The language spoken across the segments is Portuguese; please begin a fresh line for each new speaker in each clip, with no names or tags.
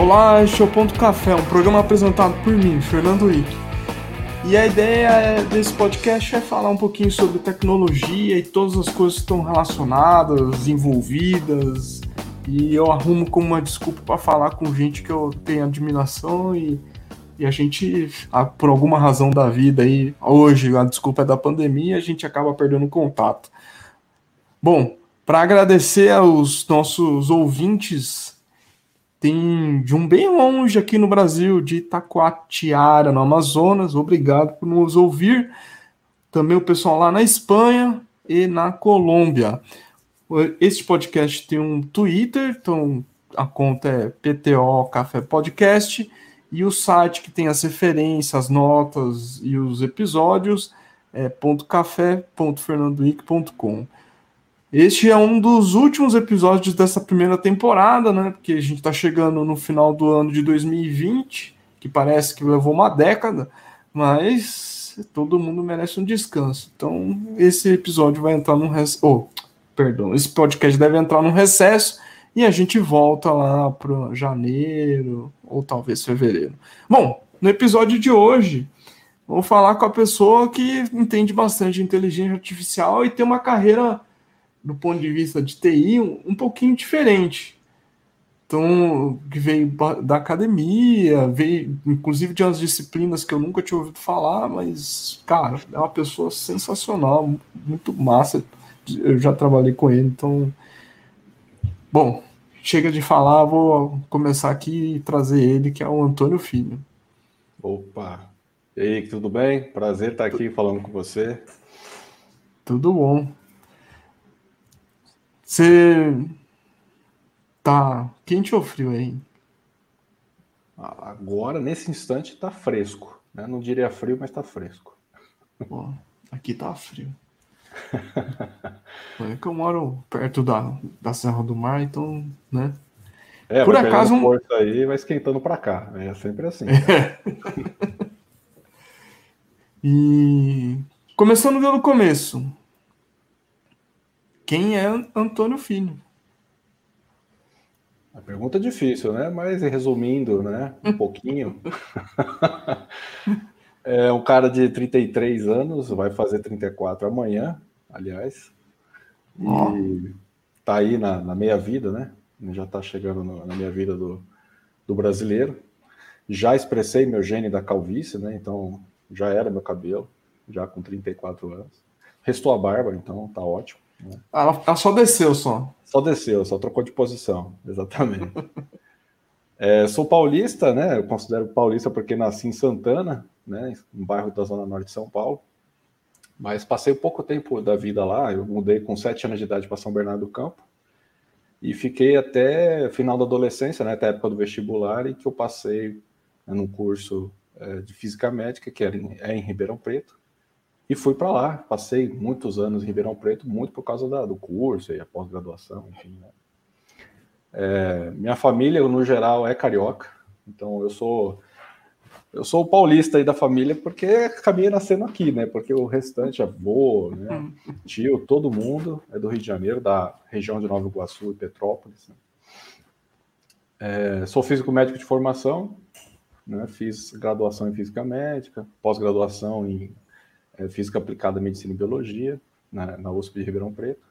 Olá, este é o Ponto Café, um programa apresentado por mim, Fernando Wick. E a ideia desse podcast é falar um pouquinho sobre tecnologia e todas as coisas que estão relacionadas, envolvidas. E eu arrumo como uma desculpa para falar com gente que eu tenho admiração e, e a gente, por alguma razão da vida aí, hoje a desculpa é da pandemia, a gente acaba perdendo contato. Bom, para agradecer aos nossos ouvintes tem de um bem longe aqui no Brasil, de Itacoatiara, no Amazonas. Obrigado por nos ouvir. Também o pessoal lá na Espanha e na Colômbia. Este podcast tem um Twitter, então a conta é PTO Café Podcast. E o site que tem as referências, as notas e os episódios é .café.fernandoic.com. Este é um dos últimos episódios dessa primeira temporada, né? Porque a gente está chegando no final do ano de 2020, que parece que levou uma década, mas todo mundo merece um descanso. Então, esse episódio vai entrar num recesso. Oh, perdão, esse podcast deve entrar num recesso e a gente volta lá para janeiro ou talvez fevereiro. Bom, no episódio de hoje, vou falar com a pessoa que entende bastante inteligência artificial e tem uma carreira do ponto de vista de TI, um, um pouquinho diferente. Então, que veio da academia, veio inclusive de umas disciplinas que eu nunca tinha ouvido falar, mas, cara, é uma pessoa sensacional, muito massa. Eu já trabalhei com ele, então. Bom, chega de falar, vou começar aqui e trazer ele, que é o Antônio Filho.
Opa! E aí, tudo bem? Prazer estar aqui falando com você.
Tudo bom. Você tá quente ou frio aí?
Agora, nesse instante, tá fresco. Né? Não diria frio, mas tá fresco.
Pô, aqui tá frio. é que eu moro perto da, da Serra do Mar, então, né?
É, Por acaso. Um... Força aí vai esquentando para cá. É sempre assim. É.
e começando pelo começo. Quem é Antônio Filho?
A pergunta é difícil, né? Mas resumindo, né? Um pouquinho. é um cara de 33 anos, vai fazer 34 amanhã, aliás. E oh. tá aí na, na meia-vida, né? Já tá chegando no, na meia vida do, do brasileiro. Já expressei meu gene da calvície, né? Então já era meu cabelo, já com 34 anos. Restou a barba, então tá ótimo.
Ela, ela só desceu só.
Só desceu, só trocou de posição, exatamente. é, sou paulista, né? Eu considero paulista porque nasci em Santana, né? Um bairro da zona norte de São Paulo. Mas passei pouco tempo da vida lá. Eu mudei com sete anos de idade para São Bernardo do Campo e fiquei até final da adolescência, né? Até a época do vestibular, e que eu passei né, num curso é, de física médica que era em, é em Ribeirão Preto e fui para lá. Passei muitos anos em Ribeirão Preto, muito por causa da, do curso e a pós-graduação, enfim. Né? É, minha família, no geral, é carioca, então eu sou eu sou o paulista aí da família porque acabei nascendo aqui, né? Porque o restante, avô, né? Hum. tio, todo mundo é do Rio de Janeiro, da região de Nova Iguaçu e Petrópolis. Né? É, sou físico médico de formação, né? fiz graduação em física médica, pós-graduação em é, Física Aplicada Medicina e Biologia, na, na USP de Ribeirão Preto.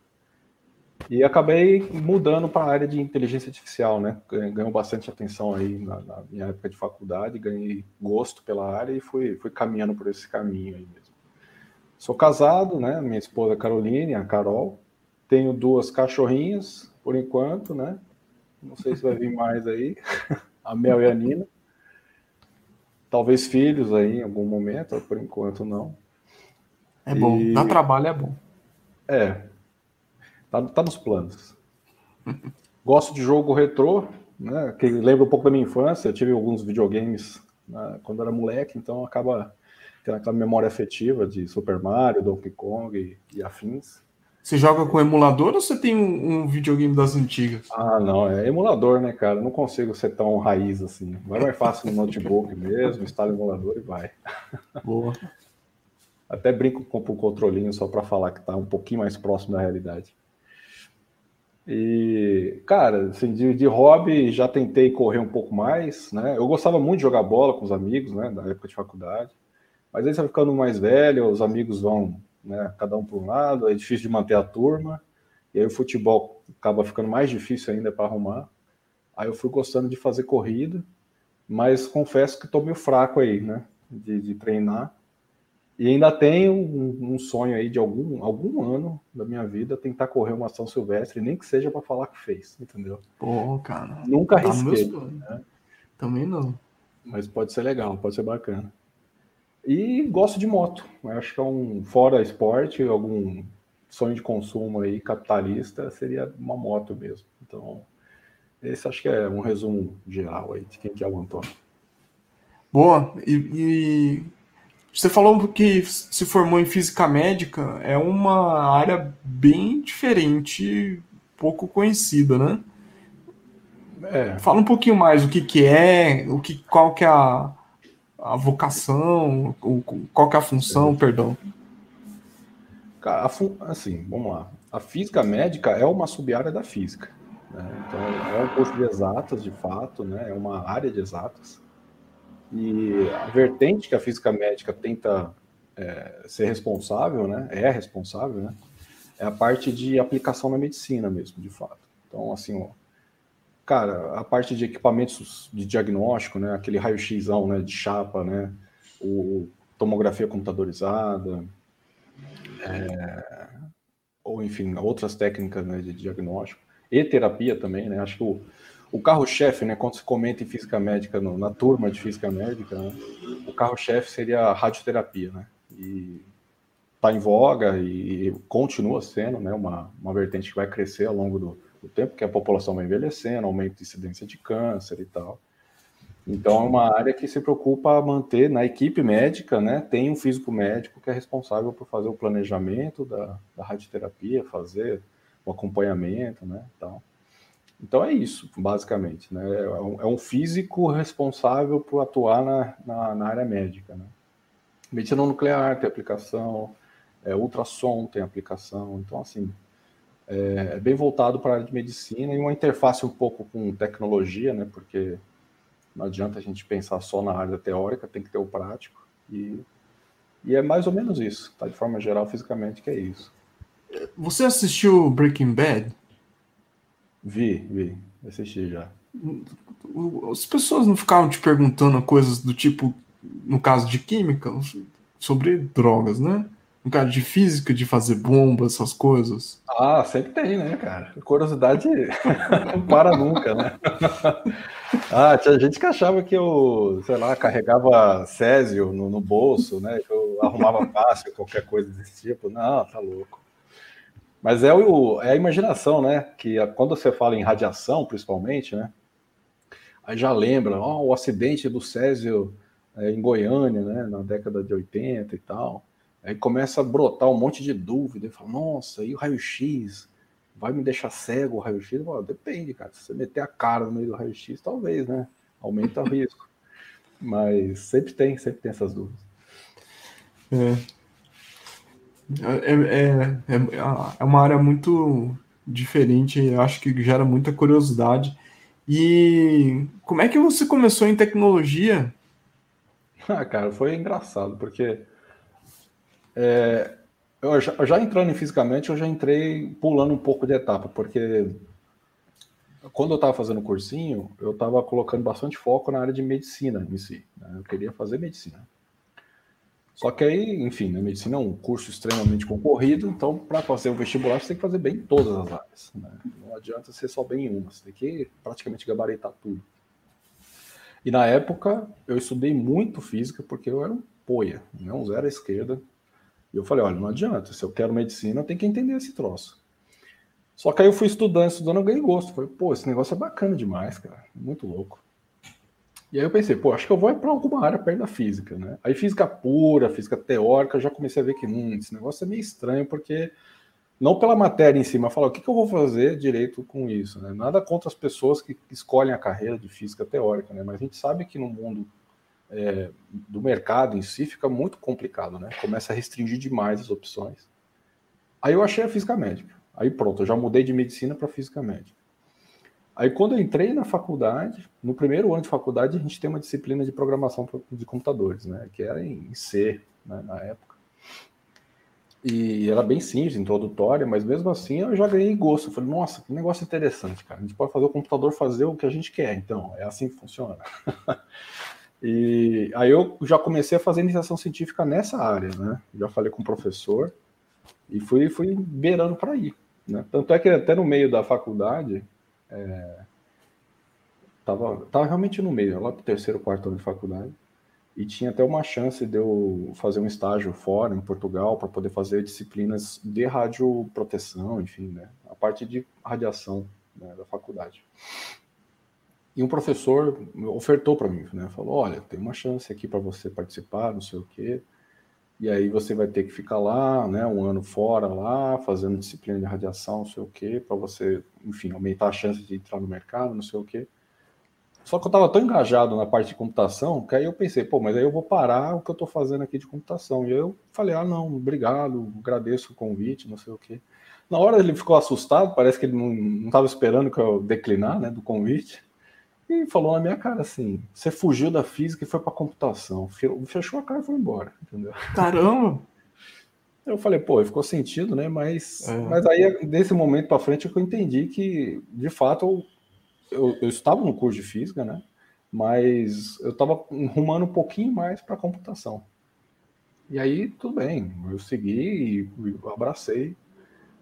E acabei mudando para a área de inteligência artificial, né? Ganhou bastante atenção aí na, na, minha época de faculdade, ganhei gosto pela área e fui, fui caminhando por esse caminho aí mesmo. Sou casado, né? Minha esposa Caroline, a Carol. Tenho duas cachorrinhas, por enquanto, né? Não sei se vai vir mais aí. a Mel e a Nina. Talvez filhos aí em algum momento, por enquanto não.
É bom, e... dá trabalho, é bom.
É, tá, tá nos planos. Gosto de jogo retrô, né? Que lembra um pouco da minha infância. Eu tive alguns videogames né, quando era moleque, então acaba tendo aquela memória afetiva de Super Mario, Donkey Kong e, e afins.
Você joga com emulador ou você tem um, um, videogame das antigas?
Ah, não, é emulador, né, cara? Não consigo ser tão raiz assim. Vai mais fácil no notebook mesmo, instala o emulador e vai.
Boa.
Até brinco com o controlinho só para falar que está um pouquinho mais próximo da realidade. E, cara, assim, de, de, hobby já tentei correr um pouco mais, né? Eu gostava muito de jogar bola com os amigos, né? Na época de faculdade. Mas aí você vai ficando mais velho, os amigos vão, né? Cada um para um lado, é difícil de manter a turma. E aí o futebol acaba ficando mais difícil ainda para arrumar. Aí eu fui gostando de fazer corrida, mas confesso que estou meio fraco aí, né? De, de treinar. E ainda tenho um, um, sonho aí de algum, algum ano da minha vida tentar correr uma ação silvestre, nem que seja para falar que fez, entendeu?
Pô, cara.
Nunca tá arrisquei. Né?
Também não.
Mas pode ser legal, pode ser bacana. E gosto de moto. Acho que é um fora esporte, algum sonho de consumo aí capitalista seria uma moto mesmo. Então, esse acho que é um resumo geral aí de quem que é o Antônio.
Boa. E, e você falou que se formou em física médica, é uma área bem diferente, pouco conhecida, né? É. Fala um pouquinho mais o que, que é, o que, qual que é a, a vocação, qual que é a função, é. perdão.
Cara, assim, vamos lá. A física médica é uma sub-área da física. Né? Então, é um curso de exatas, de fato, né? é uma área de exatas. E a vertente que a física médica tenta é, ser responsável, né, é responsável, né, é a parte de aplicação na medicina mesmo, de fato. Então, assim, ó, cara, a parte de equipamentos de diagnóstico, né, aquele raio-x né, de chapa, né, o tomografia computadorizada, é, ou enfim, outras técnicas né, de diagnóstico, e terapia também, né, acho que o, o carro-chefe, né, quando se comenta em física médica, no, na turma de física médica, né, o carro-chefe seria a radioterapia, né? E está em voga e continua sendo né, uma, uma vertente que vai crescer ao longo do, do tempo, que a população vai envelhecendo, aumento de incidência de câncer e tal. Então, é uma área que se preocupa a manter na equipe médica, né? Tem um físico médico que é responsável por fazer o planejamento da, da radioterapia, fazer o acompanhamento, né? Tal. Então é isso, basicamente. Né? É, um, é um físico responsável por atuar na, na, na, área médica. Né? Medicina nuclear tem aplicação, é, ultrassom tem aplicação. Então, assim, é, é bem voltado para a área de medicina e uma interface um pouco com tecnologia, né? porque não adianta a gente pensar só na área teórica, tem que ter o prático. E, e é mais ou menos isso, tá? De forma geral, fisicamente, que é isso.
Você assistiu Breaking Bad?
Vi, vi. Assisti já.
As pessoas não ficavam te perguntando coisas do tipo, no caso de química, sobre drogas, né? No caso de física, de fazer bomba, essas coisas.
Ah, sempre tem, né, cara? Curiosidade não para nunca, né? ah, tinha gente que achava que eu, sei lá, carregava césio no, no bolso, né? Que eu arrumava fácil, qualquer coisa desse tipo. Não, tá louco. Mas é, o, é a imaginação, né? Que quando você fala em radiação, principalmente, né? Aí já lembra, ó, o acidente do Césio é, em Goiânia, né? Na década de 80 e tal. Aí começa a brotar um monte de dúvida. E fala, nossa, e o raio-x? Vai me deixar cego o raio-x? Depende, cara. Se você meter a cara no meio do raio-x, talvez, né? Aumenta o risco. Mas sempre tem, sempre tem essas dúvidas.
É. É, é, é, é uma área muito diferente, eu acho que gera muita curiosidade. E como é que você começou em tecnologia?
Ah, cara, foi engraçado, porque é, eu já, já, entrando fisicamente, eu já entrei pulando um pouco de etapa, porque quando eu estava fazendo o cursinho, eu estava colocando bastante foco na área de medicina em si. Né? Eu queria fazer medicina. Só que aí, enfim, né, medicina é um curso extremamente concorrido, então para fazer o vestibular você tem que fazer bem em todas as áreas. Né? Não adianta ser só bem em uma, você tem que praticamente gabaritar tudo. E na época eu estudei muito física porque eu era um poia, né, um zero à esquerda. E eu falei, olha, não adianta, se eu quero medicina, eu tenho que entender esse troço. Só que aí eu fui estudando, estudando, eu ganhei gosto. Falei, pô, esse negócio é bacana demais, cara, muito louco. E aí eu pensei, pô, acho que eu vou para alguma área perto da física, né? Aí física pura, física teórica, já comecei a ver que hum, esse negócio é meio estranho, porque não pela matéria em si, mas falar o que, que eu vou fazer direito com isso, né? Nada contra as pessoas que escolhem a carreira de física teórica, né? Mas a gente sabe que no mundo é, do mercado em si fica muito complicado, né? Começa a restringir demais as opções. Aí eu achei a física médica. Aí pronto, eu já mudei de medicina para física médica. Aí quando eu entrei na faculdade, no primeiro ano de faculdade, a gente tem uma disciplina de programação de computadores, né? Que era em C, né, na época. E era bem simples, introdutória, mas mesmo assim eu já ganhei gosto. Eu falei, nossa, que negócio interessante, cara. A gente pode fazer o computador fazer o que a gente quer, então, é assim que funciona. e aí eu já comecei a fazer iniciação científica nessa área, né? Já falei com o professor e fui, fui beirando para ir. Né? Tanto é que até no meio da faculdade, é, tava, tava realmente no meio, lá pro terceiro, quarto ano de faculdade, e tinha até uma chance de eu fazer um estágio fora, em Portugal, para poder fazer disciplinas de radioproteção, enfim, né? A parte de radiação né, da faculdade. E um professor ofertou para mim, né? Falou: olha, tem uma chance aqui para você participar, não sei o quê. E aí você vai ter que ficar lá, né, um ano fora lá, fazendo disciplina de radiação, não sei o quê, para você, enfim, aumentar a chance de entrar no mercado, não sei o quê. Só que eu estava tão engajado na parte de computação que aí eu pensei, pô, mas aí eu vou parar o que eu estou fazendo aqui de computação. E eu falei, ah, não, obrigado, agradeço o convite, não sei o quê. Na hora ele ficou assustado, parece que ele não estava esperando que eu declinar, né, do convite. E falou na minha cara assim: você fugiu da física e foi para computação. Fechou a cara e foi embora, entendeu?
Caramba!
Eu falei, pô, ficou sentido, né? Mas, é. mas aí, desse momento para frente, é eu entendi que, de fato, eu, eu, estava no curso de física, né? Mas eu estava rumando um pouquinho mais para computação. E aí, tudo bem, eu segui e abracei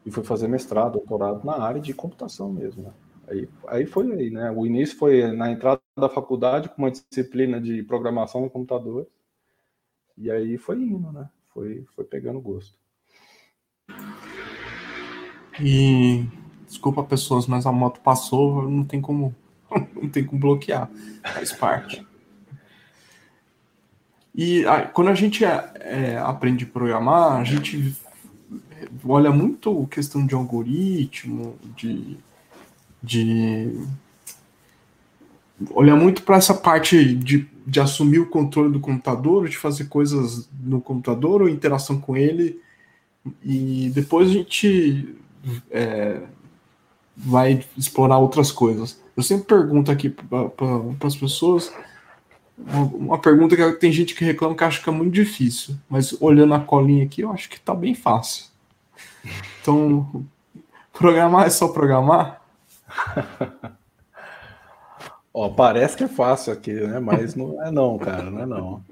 e fui fazer mestrado, doutorado na área de computação mesmo, né? Aí, aí foi aí, né? O início foi na entrada da faculdade com uma disciplina de programação no computador. E aí foi indo, né? Foi, foi pegando gosto.
E desculpa pessoas, mas a moto passou, não tem como não tem como bloquear. Faz parte. E quando a gente é, é, aprende a programar, a gente olha muito questão de algoritmo, de de olhar muito para essa parte de, de assumir o controle do computador, de fazer coisas no computador ou interação com ele, e depois a gente é, vai explorar outras coisas. Eu sempre pergunto aqui para as pessoas uma, uma, pergunta que tem gente que reclama que acha que é muito difícil, mas olhando a colinha aqui, eu acho que está bem fácil. Então, programar é só programar?
Ó, parece que é fácil aqui, né? Mas não é não, cara, não é não.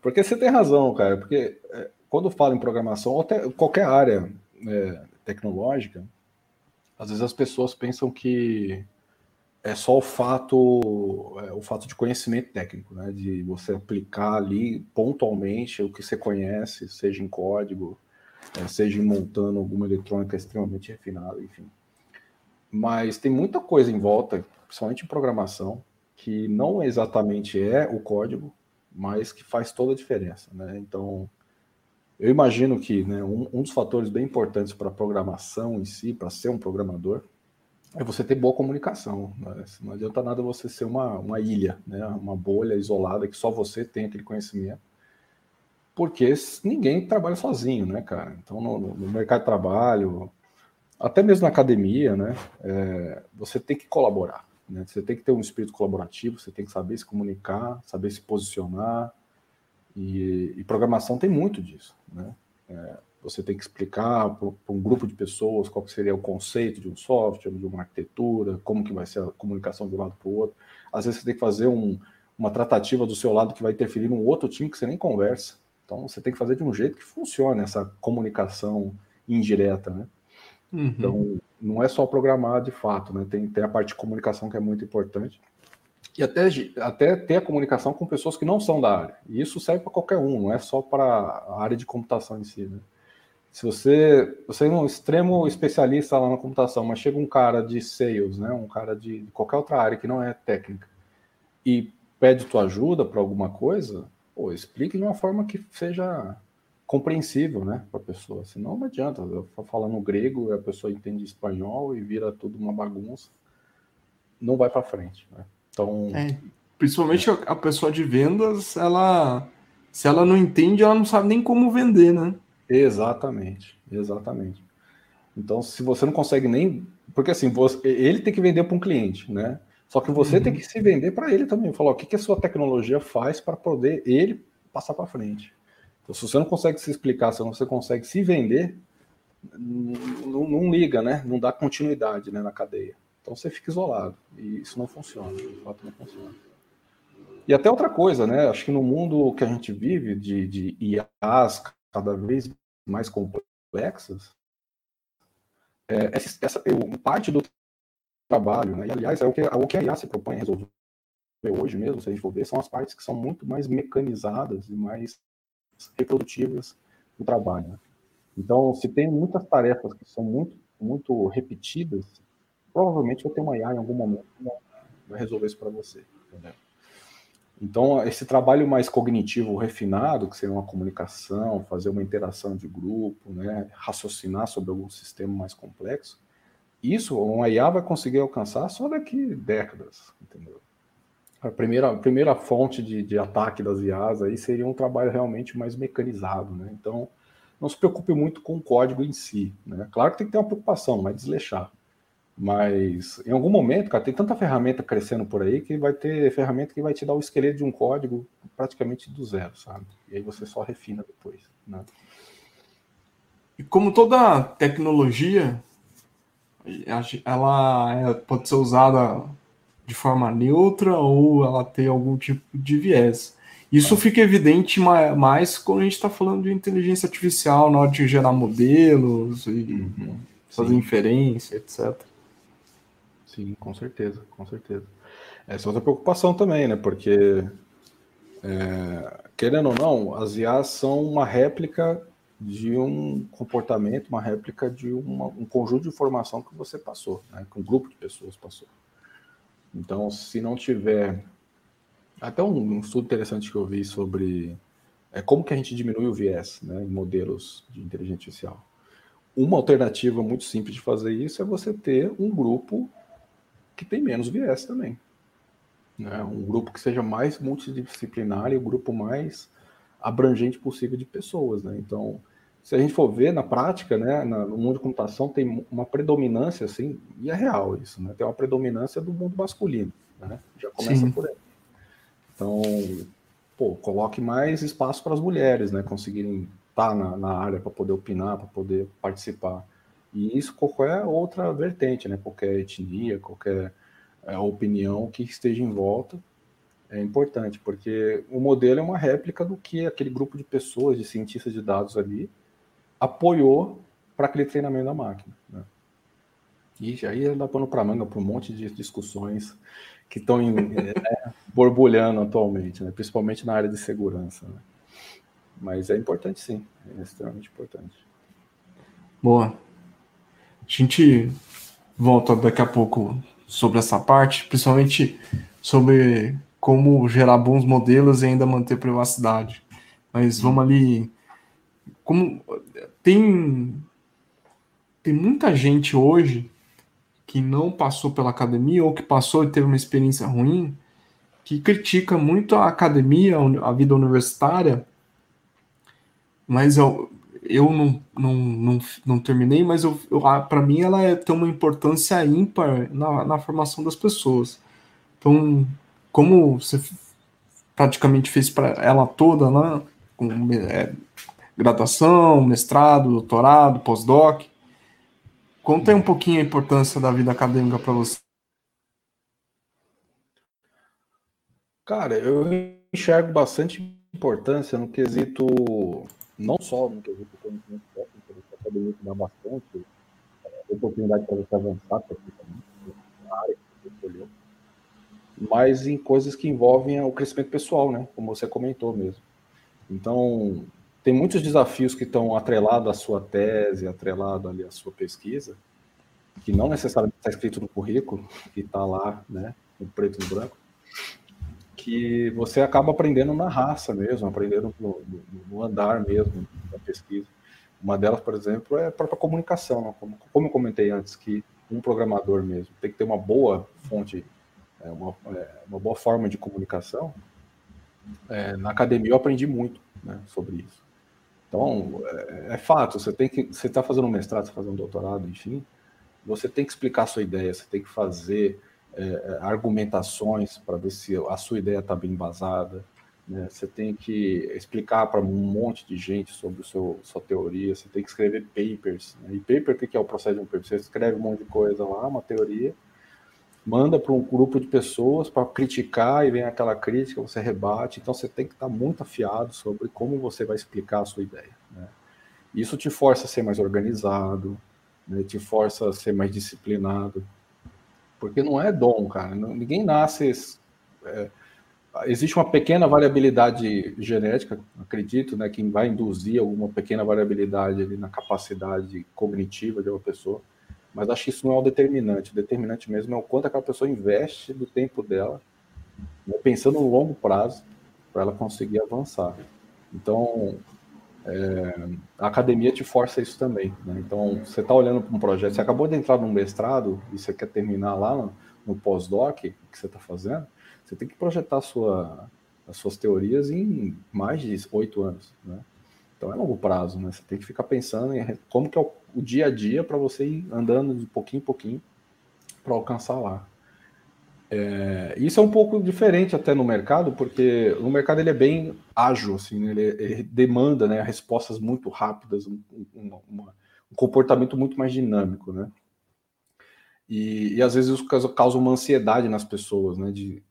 Porque você tem razão, cara, porque é, quando fala em programação, ou até qualquer área é, tecnológica, às vezes as pessoas pensam que é só o fato, é, o fato de conhecimento técnico, né? De você aplicar ali pontualmente o que você conhece, seja em código, é, seja montando alguma eletrônica extremamente refinada, enfim. Mas tem muita coisa em volta, principalmente em programação, que não exatamente é o código, mas que faz toda a diferença. Né? Então, eu imagino que né, um, um dos fatores bem importantes para a programação em si, para ser um programador, é você ter boa comunicação. Né? Não adianta nada você ser uma, uma ilha, né? uma bolha isolada que só você tem aquele conhecimento. Porque ninguém trabalha sozinho, né, cara? Então, no, no mercado de trabalho, até mesmo na academia, né? É, você tem que colaborar. Né? Você tem que ter um espírito colaborativo, você tem que saber se comunicar, saber se posicionar. E, e programação tem muito disso. Né? É, você tem que explicar para um grupo de pessoas qual seria o conceito de um software, de uma arquitetura, como que vai ser a comunicação de um lado para o outro. Às vezes você tem que fazer um, uma tratativa do seu lado que vai interferir num outro time que você nem conversa. Então você tem que fazer de um jeito que funcione essa comunicação indireta, né? Uhum. Então, não é só programar de fato, né? Tem, tem a parte de comunicação que é muito importante. E até, até ter a comunicação com pessoas que não são da área. E isso serve para qualquer um, não é só para a área de computação em si, né? Se você, você é um extremo especialista lá na computação, mas chega um cara de sales, né, um cara de, de qualquer outra área que não é técnica, e pede tua ajuda para alguma coisa, pô, explique de uma forma que seja compreensível, né, para a pessoa. Senão não adianta. Eu falando grego, a pessoa entende espanhol e vira tudo uma bagunça. Não vai para frente, né? Então,
é, principalmente a pessoa de vendas, ela se ela não entende, ela não sabe nem como vender, né?
Exatamente, exatamente. Então, se você não consegue nem. Porque assim, você, ele tem que vender para um cliente, né? Só que você uhum. tem que se vender para ele também. Falar o que, que a sua tecnologia faz para poder ele passar para frente. Então, se você não consegue se explicar, se você consegue se vender, não, não, liga, né? Não dá continuidade né, na cadeia. Então você fica isolado. E isso não funciona. De fato, não funciona. E até outra coisa, né? Acho que no mundo que a gente vive, de, de IAs cada vez mais complexas, é, essa, parte do trabalho, né? E, aliás, é o que, é o que a IA se propõe a resolver hoje mesmo, se a gente for ver, são as partes que são muito mais mecanizadas e mais reprodutivas do trabalho. Então, se tem muitas tarefas que são muito, muito repetidas, provavelmente vai ter uma IA em algum momento que vai resolver isso para você. Entendeu? Então, esse trabalho mais cognitivo refinado, que seria uma comunicação, fazer uma interação de grupo, né, raciocinar sobre algum sistema mais complexo, isso uma IA vai conseguir alcançar só daqui décadas, entendeu? A primeira, a primeira fonte de, de ataque das IAs aí seria um trabalho realmente mais mecanizado, né? Então, não se preocupe muito com o código em si, né? Claro que tem que ter uma preocupação, não é desleixar. Mas em algum momento, cara, tem tanta ferramenta crescendo por aí que vai ter ferramenta que vai te dar o esqueleto de um código praticamente do zero, sabe? E aí você só refina depois, né?
E como toda tecnologia, ela é, pode ser usada de forma neutra ou ela tem algum tipo de viés. Isso fica evidente mais quando a gente está falando de inteligência artificial, na hora de gerar modelos e uhum, fazer inferência, etc.
Sim, com certeza, com certeza. Essa é outra preocupação também, né? Porque, é, querendo ou não, as IAs são uma réplica de um comportamento, uma réplica de uma, um conjunto de informação que você passou, né? que um grupo de pessoas passou. Então, se não tiver. Até um, um estudo interessante que eu vi sobre é, como que a gente diminui o viés né, em modelos de inteligência artificial. Uma alternativa muito simples de fazer isso é você ter um grupo que tem menos viés também. Né? Um grupo que seja mais multidisciplinar e o grupo mais abrangente possível de pessoas. Né? Então, se a gente for ver na prática, né, no mundo de computação tem uma predominância, assim, e é real isso, né? Tem uma predominância do mundo masculino, né? Já começa Sim. por aí. Então, pô, coloque mais espaço para as mulheres, né? Conseguirem estar na, na área para poder opinar, para poder participar. E isso qualquer outra vertente, né? Qualquer etnia, qualquer é, opinião que esteja em volta é importante, porque o modelo é uma réplica do que aquele grupo de pessoas, de cientistas de dados ali, apoiou para aquele treinamento da máquina. Né? E aí dá pano para manga para um monte de discussões que estão é, borbulhando atualmente, né? principalmente na área de segurança. Né? Mas é importante sim, é extremamente importante.
Boa. A gente volta daqui a pouco sobre essa parte, principalmente sobre como gerar bons modelos e ainda manter privacidade. Mas vamos ali. Como tem tem muita gente hoje que não passou pela academia ou que passou e teve uma experiência ruim, que critica muito a academia, a vida universitária, mas eu, eu não, não, não, não terminei, mas eu, eu para mim ela é, tem uma importância ímpar na, na formação das pessoas. Então, como você praticamente fez para ela toda, né? Com é, graduação, mestrado, doutorado, pós-doc. Conta aí um pouquinho a importância da vida acadêmica para você.
Cara, eu enxergo bastante importância no quesito não só no quesito conhecimento técnico, academia te dá bastante é, oportunidade para você avançar tecnicamente na área que você escolheu, mas em coisas que envolvem o crescimento pessoal, né? Como você comentou mesmo. Então, tem muitos desafios que estão atrelados à sua tese, atrelado ali à sua pesquisa, que não necessariamente está escrito no currículo, que está lá, né, no preto e no branco, que você acaba aprendendo na raça mesmo, aprendendo no, no, no andar mesmo da pesquisa. Uma delas, por exemplo, é a própria comunicação, né? como, como eu comentei antes, que um programador mesmo tem que ter uma boa fonte, é, uma, é, uma boa forma de comunicação. É, na academia eu aprendi muito né, sobre isso. Então, é, é fato, você tem que, você está fazendo um mestrado, você tá fazendo um doutorado, enfim, você tem que explicar a sua ideia, você tem que fazer é, é argumentações para ver se a sua ideia está bem embasada, né? Você tem que explicar para um monte de gente sobre seu, sua teoria, você tem que escrever papers. Né? E paper, o que é o processo de um paper? Você escreve um monte de coisa lá, uma teoria, manda para um grupo de pessoas para criticar e vem aquela crítica, você rebate. Então você tem que estar muito afiado sobre como você vai explicar a sua ideia. Né? Isso te força a ser mais organizado, né? te força a ser mais disciplinado, porque não é dom, cara. ninguém nasce é, existe uma pequena variabilidade genética, acredito, né, que vai induzir alguma pequena variabilidade ali na capacidade cognitiva de uma pessoa, mas acho que isso não é o determinante. O determinante mesmo é o quanto aquela pessoa investe do tempo dela, né, pensando no longo prazo, para ela conseguir avançar. Então, é, a academia te força isso também. Né? Então, você está olhando para um projeto, você acabou de entrar num mestrado e você quer terminar lá no, no pós-doc que você está fazendo, você tem que projetar sua, as suas teorias em mais de oito anos, né? Então é longo prazo, né? Você tem que ficar pensando em como que é o, o dia a dia para você ir andando de pouquinho em pouquinho para alcançar lá. É, isso é um pouco diferente até no mercado, porque no mercado ele é bem ágil, assim, né? ele, ele, demanda né, respostas muito rápidas, um, um, uma, um, comportamento muito mais dinâmico, né? E, e às vezes isso causa, causa uma ansiedade nas pessoas, né? De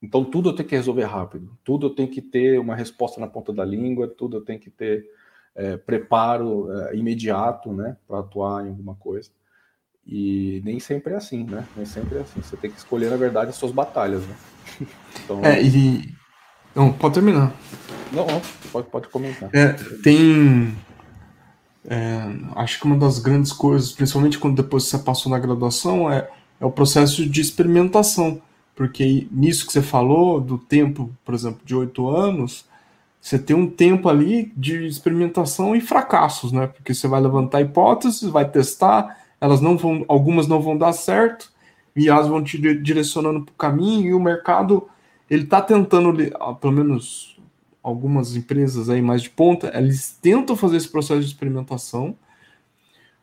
então, tudo eu tenho que resolver rápido, tudo eu tenho que ter uma resposta na ponta da língua, tudo eu tenho que ter é, preparo é, imediato né, para atuar em alguma coisa. E nem sempre é assim, né? Nem sempre é assim. Você tem que escolher, na verdade, as suas batalhas, né?
Então... É, e. Não, pode terminar.
Não, não pode, pode comentar.
É, tem. É, acho que uma das grandes coisas, principalmente quando depois você passou na graduação, é, é o processo de experimentação porque nisso que você falou, do tempo, por exemplo, de oito anos, você tem um tempo ali de experimentação e fracassos, né? Porque você vai levantar hipóteses, vai testar, elas não vão, algumas não vão dar certo, e elas vão te direcionando para o caminho, e o mercado ele está tentando, pelo menos algumas empresas aí mais de ponta, eles tentam fazer esse processo de experimentação,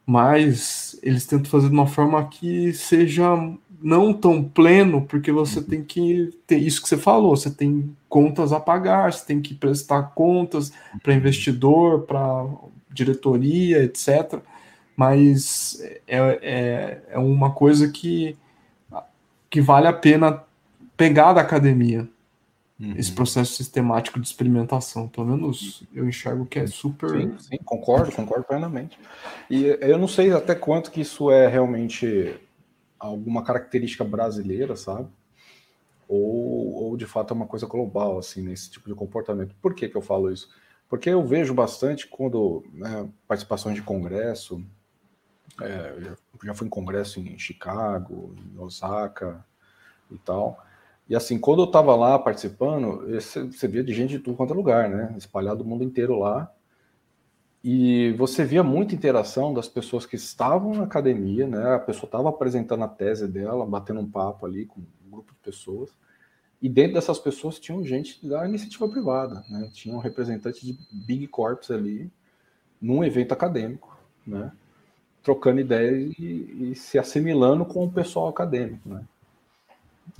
mas eles tentam fazer de uma forma que seja não tão pleno, porque você uhum. tem que ter isso que você falou, você tem contas a pagar, você tem que prestar contas para uhum. investidor, para diretoria, etc. Mas é, é, é uma coisa que, que vale a pena pegar da academia. Uhum. Esse processo sistemático de experimentação, pelo menos eu enxergo que é super.
Sim, sim, concordo, concordo plenamente. E eu não sei até quanto que isso é realmente alguma característica brasileira, sabe? Ou, ou de fato é uma coisa global, assim, nesse tipo de comportamento. Por que, que eu falo isso? Porque eu vejo bastante quando né, participações de congresso, é, já, já fui em congresso em Chicago, em Osaka e tal. E assim, quando eu estava lá participando, você via de gente de tudo quanto é lugar, né? Espalhado o mundo inteiro lá. E você via muita interação das pessoas que estavam na academia, né? A pessoa estava apresentando a tese dela, batendo um papo ali com um grupo de pessoas. E dentro dessas pessoas tinham gente da iniciativa privada, né? Tinham representantes de big corps ali num evento acadêmico, né? Trocando ideias e, e se assimilando com o pessoal acadêmico, né?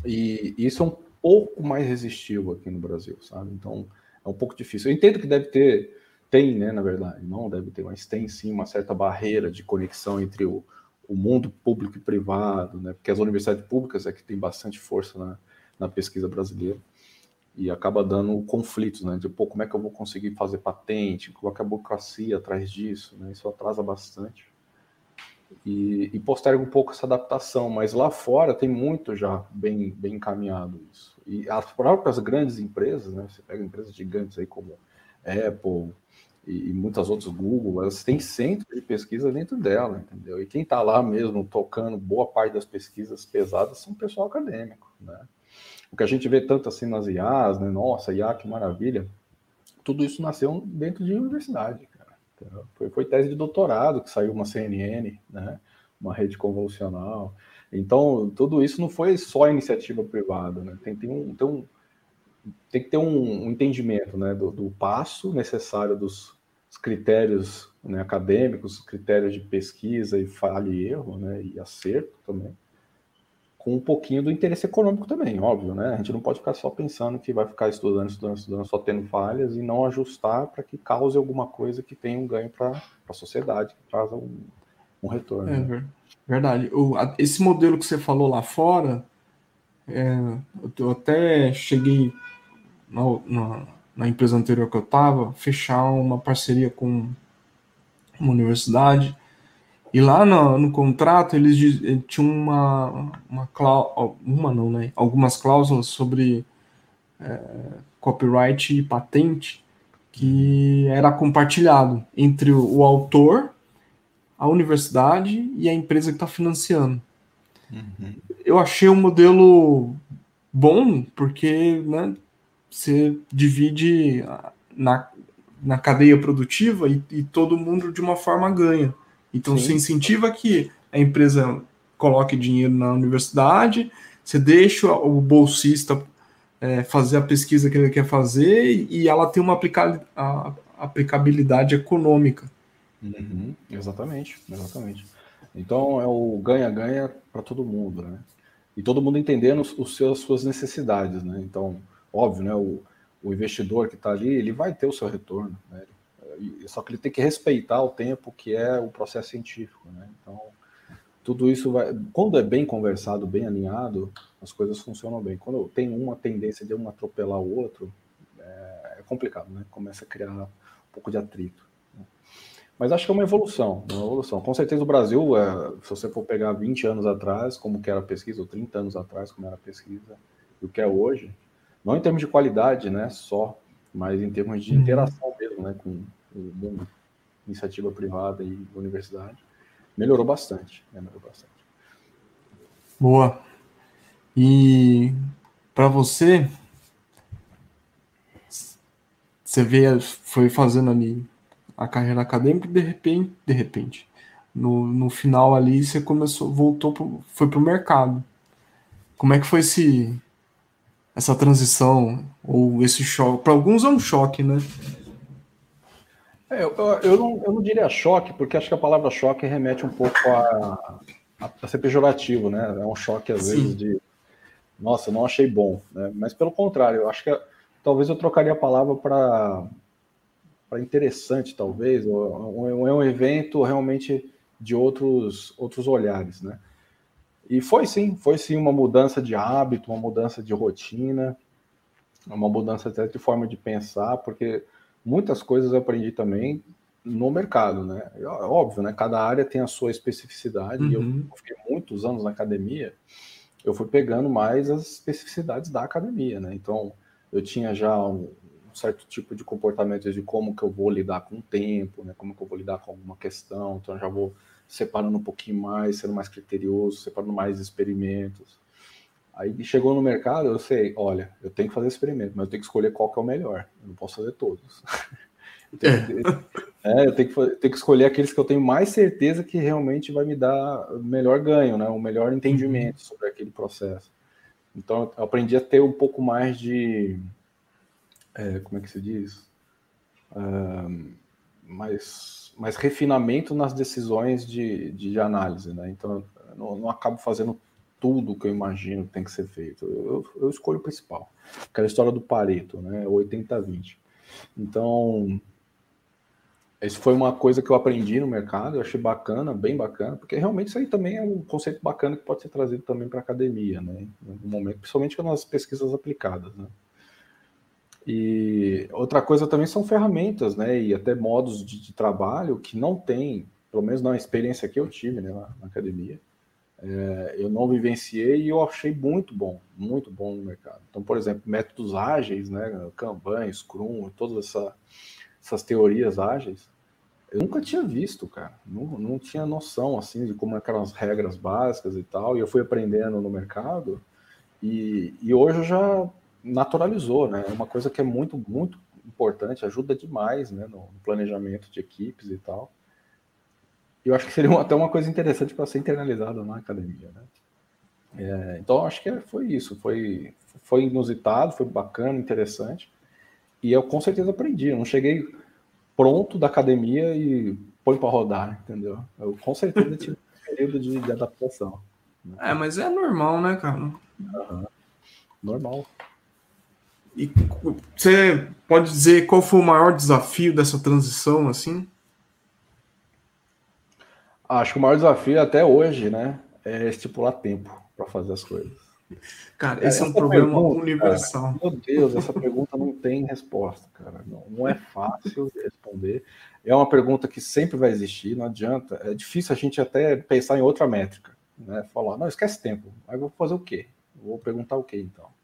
E isso é um pouco mais resistivo aqui no Brasil, sabe? Então é um pouco difícil. Eu entendo que deve ter tem, né, na verdade, não deve ter, mas tem sim uma certa barreira de conexão entre o, o mundo público e privado, né, porque as universidades públicas é que tem bastante força na, na pesquisa brasileira e acaba dando conflitos, né, de pô, como é que eu vou conseguir fazer patente, qual é a burocracia atrás disso, né, isso atrasa bastante. E, e posterga um pouco essa adaptação, mas lá fora tem muito já bem, bem encaminhado isso. E as próprias grandes empresas, né, você pega empresas gigantes aí como Apple, e, muitas outras Google, elas têm centro de pesquisa dentro dela, entendeu? E quem está lá mesmo tocando boa parte das pesquisas pesadas são pessoal acadêmico, né? O que a gente vê tanto assim nas IAs, né? Nossa, IA, que maravilha. Tudo isso nasceu dentro de universidade, cara. Foi, foi tese de doutorado que saiu uma CNN, né? Uma rede convolucional. Então, tudo isso não foi só iniciativa privada, né? Tem, tem, um, tem, um, tem que ter um, um entendimento né, do, do, passo necessário dos os critérios né, acadêmicos, critérios de pesquisa e falha e erro, né, e acerto também, com um pouquinho do interesse econômico também, óbvio, né? A gente não pode ficar só pensando que vai ficar estudando, estudando, estudando, só tendo falhas e não ajustar para que cause alguma coisa que tenha um ganho para a sociedade, que traz um, um retorno. É
né? verdade. O, esse modelo que você falou lá fora, é, eu até cheguei na, na, na empresa anterior que eu estava, fechar uma parceria com uma universidade. E lá no, no contrato eles, eh, tinham uma, uma cláusula, uma não, né? Algumas cláusulas sobre é, copyright e patente que era compartilhado entre o, o autor, a universidade e a empresa que está financiando. Uhum. Eu achei um modelo bom porque né, você divide na, na cadeia produtiva e, e, todo mundo de uma forma ganha. Então Sim. você incentiva que a empresa coloque dinheiro na universidade, você deixa o bolsista é, fazer a pesquisa que ele quer fazer e ela tem uma aplica a, aplicabilidade econômica.
Uhum, exatamente, exatamente. Então é o ganha-ganha para todo mundo, né? E todo mundo entendendo os seus, as suas necessidades, né? Então, óbvio, né? O, o investidor que está ali, ele vai ter o seu retorno, né? Só que ele tem que respeitar o tempo que é o processo científico, né? Então, tudo isso vai. Quando é bem conversado, bem alinhado, as coisas funcionam bem. Quando tem uma tendência de um atropelar o outro, é, é complicado, né? Começa a criar um pouco de atrito. Né? Mas acho que é uma evolução, uma evolução. Com certeza o Brasil, é, se você for pegar 20 anos atrás, como que era a pesquisa, ou 30 anos atrás, como era a pesquisa, e o que é hoje, não em termos de qualidade, né, só, mas em termos de uhum. interação mesmo, né, com mundo, iniciativa privada e universidade, melhorou bastante, né, melhorou bastante.
Boa. E para você, você vê, foi fazendo ali a carreira acadêmica e de repente, de repente, no, no final ali você começou, voltou, pro, foi para o mercado. Como é que foi esse essa transição ou esse choque? Para alguns é um choque, né?
É, eu, eu, não, eu não diria choque, porque acho que a palavra choque remete um pouco a, a, a ser pejorativo, né? É um choque, às Sim. vezes, de nossa, não achei bom, né? Mas pelo contrário, eu acho que talvez eu trocaria a palavra para para interessante, talvez, ou, ou é um evento realmente de outros outros olhares, né? E foi sim, foi sim uma mudança de hábito, uma mudança de rotina, uma mudança até de forma de pensar, porque muitas coisas eu aprendi também no mercado, né? É óbvio, né? Cada área tem a sua especificidade, uhum. e eu fiquei muitos anos na academia, eu fui pegando mais as especificidades da academia, né? Então, eu tinha já um certo tipo de comportamento de como que eu vou lidar com o tempo, né? Como que eu vou lidar com alguma questão, então eu já vou separando um pouquinho mais, sendo mais criterioso, separando mais experimentos. Aí chegou no mercado, eu sei, olha, eu tenho que fazer experimento, mas eu tenho que escolher qual que é o melhor. Eu não posso fazer todos. eu, tenho que, é, eu tenho que, tenho que escolher aqueles que eu tenho mais certeza que realmente vai me dar melhor ganho, né? o melhor entendimento uhum. sobre aquele processo. Então, eu aprendi a ter um pouco mais de. É, como é que se diz? Um, mais mais refinamento nas decisões de, de análise, né? Então, eu não, não acabo fazendo tudo que eu imagino que tem que ser feito. Eu, eu escolho o principal. Aquela história do Pareto, né? 80-20. Então, isso foi uma coisa que eu aprendi no mercado, eu achei bacana, bem bacana, porque realmente isso aí também é um conceito bacana que pode ser trazido também para a academia, né? No momento, principalmente nas pesquisas aplicadas, né? E outra coisa também são ferramentas, né? E até modos de, de trabalho que não tem, pelo menos na experiência que eu tive né, na, na academia, é, eu não vivenciei e eu achei muito bom, muito bom no mercado. Então, por exemplo, métodos ágeis, né? Kanban, Scrum, todas essa, essas teorias ágeis, eu nunca tinha visto, cara. Não, não tinha noção assim de como eram as regras básicas e tal. E eu fui aprendendo no mercado. E, e hoje eu já naturalizou, né? É uma coisa que é muito, muito importante, ajuda demais né, no planejamento de equipes e tal. Eu acho que seria até uma coisa interessante para ser internalizada na academia, né? É, então, acho que foi isso, foi, foi inusitado, foi bacana, interessante, e eu com certeza aprendi. Eu não cheguei pronto da academia e põe para rodar, entendeu? Eu com certeza tive um período de, de, adaptação.
É, mas é normal, né, cara?
Uhum. Normal.
E você pode dizer qual foi o maior desafio dessa transição, assim?
Acho que o maior desafio até hoje, né, é estipular tempo para fazer as coisas.
Cara, esse é um problema pergunta, universal.
Cara, meu Deus, essa pergunta não tem resposta, cara. Não, não, é fácil de responder. É uma pergunta que sempre vai existir, não adianta. É difícil a gente até pensar em outra métrica, né? Falar, não, esquece tempo. Aí vou fazer o quê? Vou perguntar o quê, então?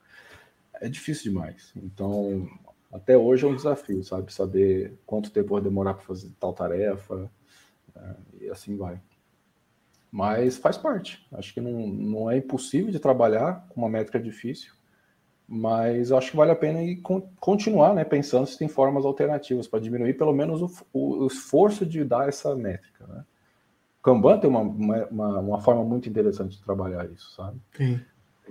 É difícil demais. Então, até hoje é um desafio, sabe? Saber quanto tempo vai demorar para fazer tal tarefa, né? e assim vai. Mas faz parte. Acho que não, não é impossível de trabalhar com uma métrica difícil, mas acho que vale a pena ir continuar né, pensando se tem formas alternativas para diminuir pelo menos o, o, esforço de dar essa métrica. Né? Kanban tem uma, uma, uma, forma muito interessante de trabalhar isso, sabe?
Sim.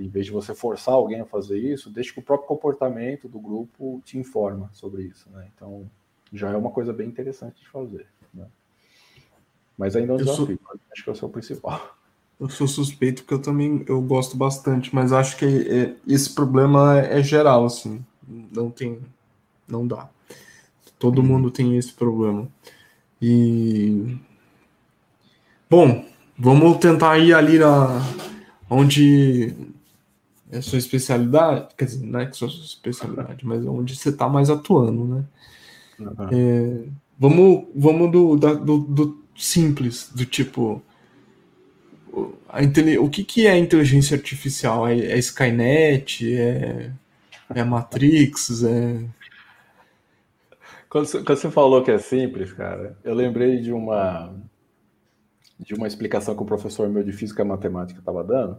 Em vez de você forçar alguém a fazer isso, deixa que o próprio comportamento do grupo te informa sobre isso. Né? Então, já é uma coisa bem interessante de fazer. Né? Mas ainda é um eu desafio, sou... acho que é o seu principal.
Eu sou suspeito porque eu também eu gosto bastante, mas acho que é, esse problema é geral, assim. Não tem. Não dá. Todo hum. mundo tem esse problema. E. Bom, vamos tentar ir ali na. Onde é sua especialidade. Quer dizer, não é que sua especialidade, mas onde você está mais atuando, né? Uhum. É, vamos vamos do, da, do, do simples, do tipo. A o que, que é inteligência artificial? É, é Skynet? É, é Matrix? É...
Quando, você, quando você falou que é simples, cara, eu lembrei de uma de uma explicação que o professor meu de física e matemática estava dando,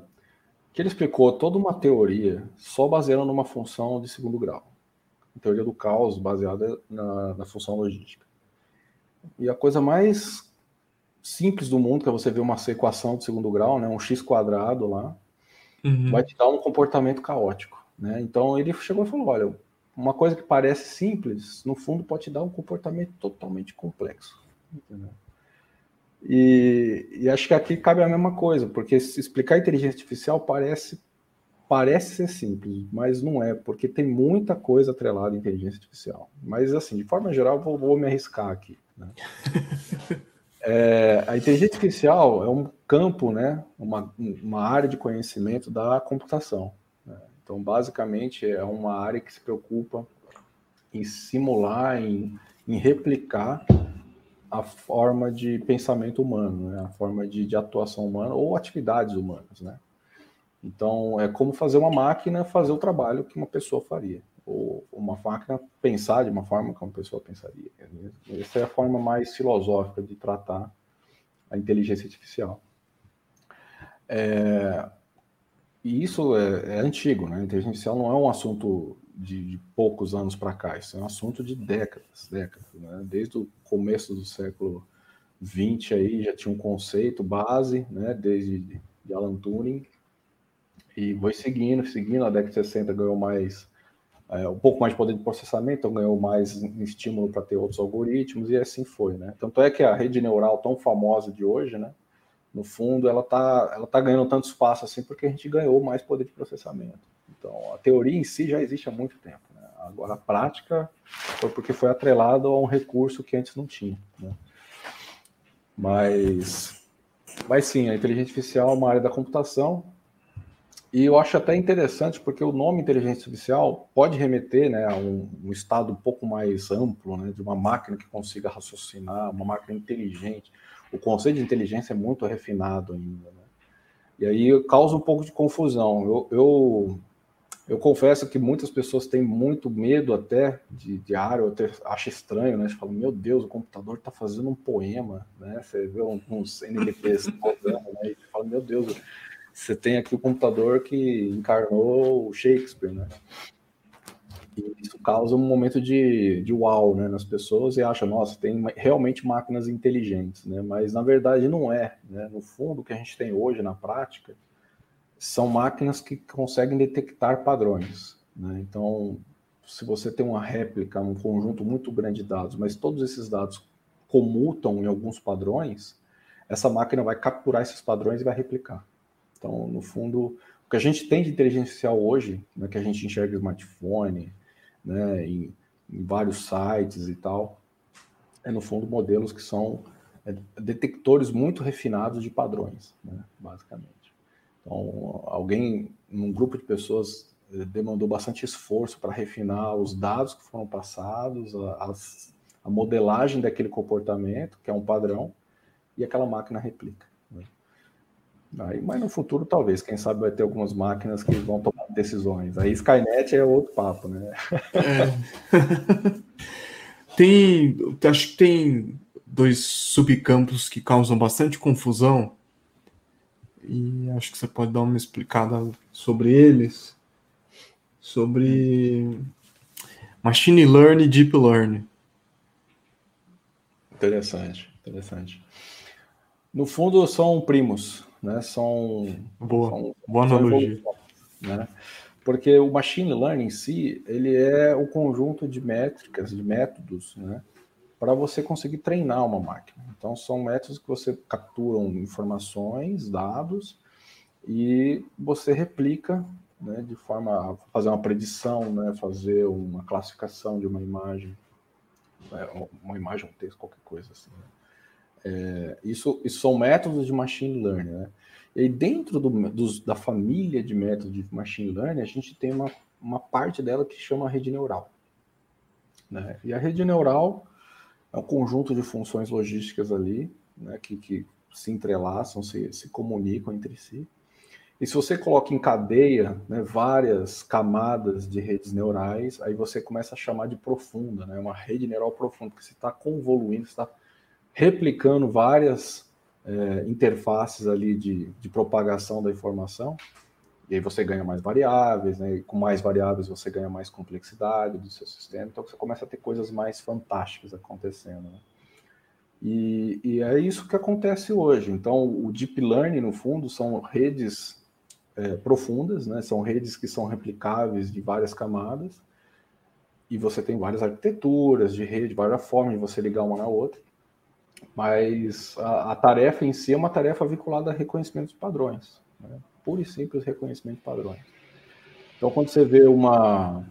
que ele explicou toda uma teoria só baseada numa função de segundo grau. A teoria do caos baseada na, na função logística. E a coisa mais simples do mundo, que é você ver uma equação de segundo grau, né, um x quadrado lá, uhum. vai te dar um comportamento caótico. Né? Então ele chegou e falou: olha, uma coisa que parece simples, no fundo pode te dar um comportamento totalmente complexo. Entendeu? E, e, acho que aqui cabe a mesma coisa, porque explicar inteligência artificial parece parece ser simples, mas não é, porque tem muita coisa atrelada à inteligência artificial. Mas assim, de forma geral, vou, vou me arriscar aqui. Né? É, a inteligência artificial é um campo, né, uma, uma área de conhecimento da computação. Né? Então, basicamente, é uma área que se preocupa em simular, em, em replicar a forma de pensamento humano, né? a forma de, de atuação humana ou atividades humanas. Né? Então, é como fazer uma máquina fazer o trabalho que uma pessoa faria ou uma máquina pensar de uma forma como a pessoa pensaria. Essa é a forma mais filosófica de tratar a inteligência artificial. É, e isso é, é, antigo, né? A inteligência artificial não é um assunto de, de poucos anos para cá, isso é um assunto de décadas, décadas, né? Desde o começo do século XX aí já tinha um conceito base, né? Desde de Alan Turing e foi seguindo, seguindo. A década de 60 ganhou mais é, um pouco mais de poder de processamento, então ganhou mais estímulo para ter outros algoritmos e assim foi, né? Tanto é que a rede neural tão famosa de hoje, né? No fundo, ela está ela tá ganhando tanto espaço assim porque a gente ganhou mais poder de processamento. Então, a teoria em si já existe há muito tempo. Né? Agora, a prática foi porque foi atrelado a um recurso que antes não tinha. Né? Mas, mas sim, a inteligência artificial é uma área da computação e eu acho até interessante porque o nome inteligência artificial pode remeter né, a um, um, estado um pouco mais amplo, né, de uma máquina que consiga raciocinar, uma máquina inteligente. O conceito de inteligência é muito refinado ainda. Né? E aí causa um pouco de confusão. Eu, eu, eu, confesso que muitas pessoas têm muito medo até de, de área, até acha estranho, né? Você fala, meu Deus, o computador está fazendo um poema, né? Você vê uns NLPs né? E fala, meu Deus, você tem aqui o computador que encarnou o Shakespeare, né? E isso causa um momento de, de uau né, nas pessoas e acha, nossa, tem realmente máquinas inteligentes, né? Mas na verdade não é. Né? No fundo, o que a gente tem hoje na prática são máquinas que conseguem detectar padrões. Né? Então, se você tem uma réplica, um conjunto muito grande de dados, mas todos esses dados comutam em alguns padrões, essa máquina vai capturar esses padrões e vai replicar. Então, no fundo, o que a gente tem de inteligência artificial hoje, né, que a gente enxerga em smartphone, né, em, em vários sites e tal, é no fundo modelos que são é, detectores muito refinados de padrões, né, basicamente. Então, alguém, num grupo de pessoas, eh, demandou bastante esforço para refinar os dados que foram passados, a, a modelagem daquele comportamento, que é um padrão, e aquela máquina replica. Né? Aí, mas no futuro, talvez, quem sabe vai ter algumas máquinas que vão tomar decisões. Aí Skynet é outro papo, né? É.
tem, acho que tem dois subcampos que causam bastante confusão e acho que você pode dar uma explicada sobre eles, sobre machine learning e deep learning.
Interessante, interessante. No fundo, são primos, né? São.
Boa,
são,
boa analogia.
Né? Porque o machine learning em si, ele é o conjunto de métricas, de métodos, né? Para você conseguir treinar uma máquina. Então, são métodos que você capturam informações, dados, e você replica né, de forma a fazer uma predição, né, fazer uma classificação de uma imagem, é, uma imagem, um texto, qualquer coisa assim. Né? É, isso, isso são métodos de machine learning, né? E dentro do, dos, da família de métodos de machine learning, a gente tem uma, uma parte dela que chama rede neural. Né? E a rede neural é um conjunto de funções logísticas ali, né, que, que se entrelaçam, se, se comunicam entre si. E se você coloca em cadeia né, várias camadas de redes neurais, aí você começa a chamar de profunda, né, uma rede neural profunda, porque você está convoluindo, está replicando várias é, interfaces ali de, de propagação da informação, e aí você ganha mais variáveis, né? E com mais variáveis você ganha mais complexidade do seu sistema, então você começa a ter coisas mais fantásticas acontecendo. Né? E, e, é isso que acontece hoje. Então, o Deep Learning, no fundo, são redes é, profundas, né? são redes que são replicáveis de várias camadas, e você tem várias arquiteturas de rede, várias formas de você ligar uma na outra. Mas a, a, tarefa em si é uma tarefa vinculada a reconhecimento de padrões, né? puro e simples reconhecimento de padrões. Então, quando você vê uma,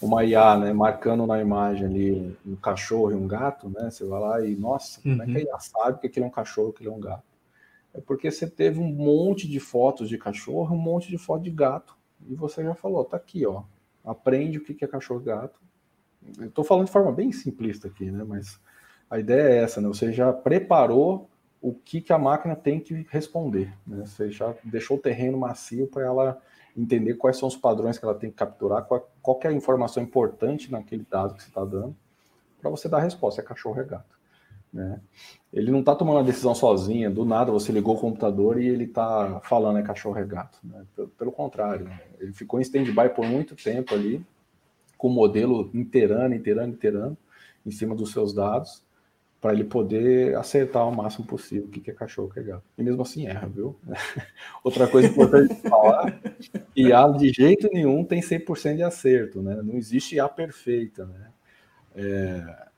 uma IA né, marcando na imagem ali um cachorro e um gato, né, você vai lá e, nossa, uhum. como é que a IA sabe que aquilo é um cachorro e aquilo é um gato? É porque você teve um monte de fotos de cachorro, um monte de foto de gato, e você já falou, tá aqui, ó, aprende o que é cachorro e gato. Eu tô falando de forma bem simplista aqui, né, mas a ideia é essa, né? Você já preparou o que, que a máquina tem que responder, né? Você já deixou o terreno macio para ela entender quais são os padrões que ela tem que capturar, qual, qual é a informação importante naquele dado que você está dando, para você dar a resposta, é cachorro é gato. Né? Ele não está tomando a decisão sozinha, do nada você ligou o computador e ele está falando é cachorro é gato. Né? Pelo, pelo, contrário, né? ele ficou em stand-by por muito tempo ali, com o modelo inteirando, inteirando, inteirando, em cima dos seus dados, para ele poder acertar o máximo possível o que é cachorro, que é gato. E mesmo assim erra, viu? Outra coisa importante de falar, IA de jeito nenhum tem 100% de acerto, né? Não existe IA perfeita, né? É,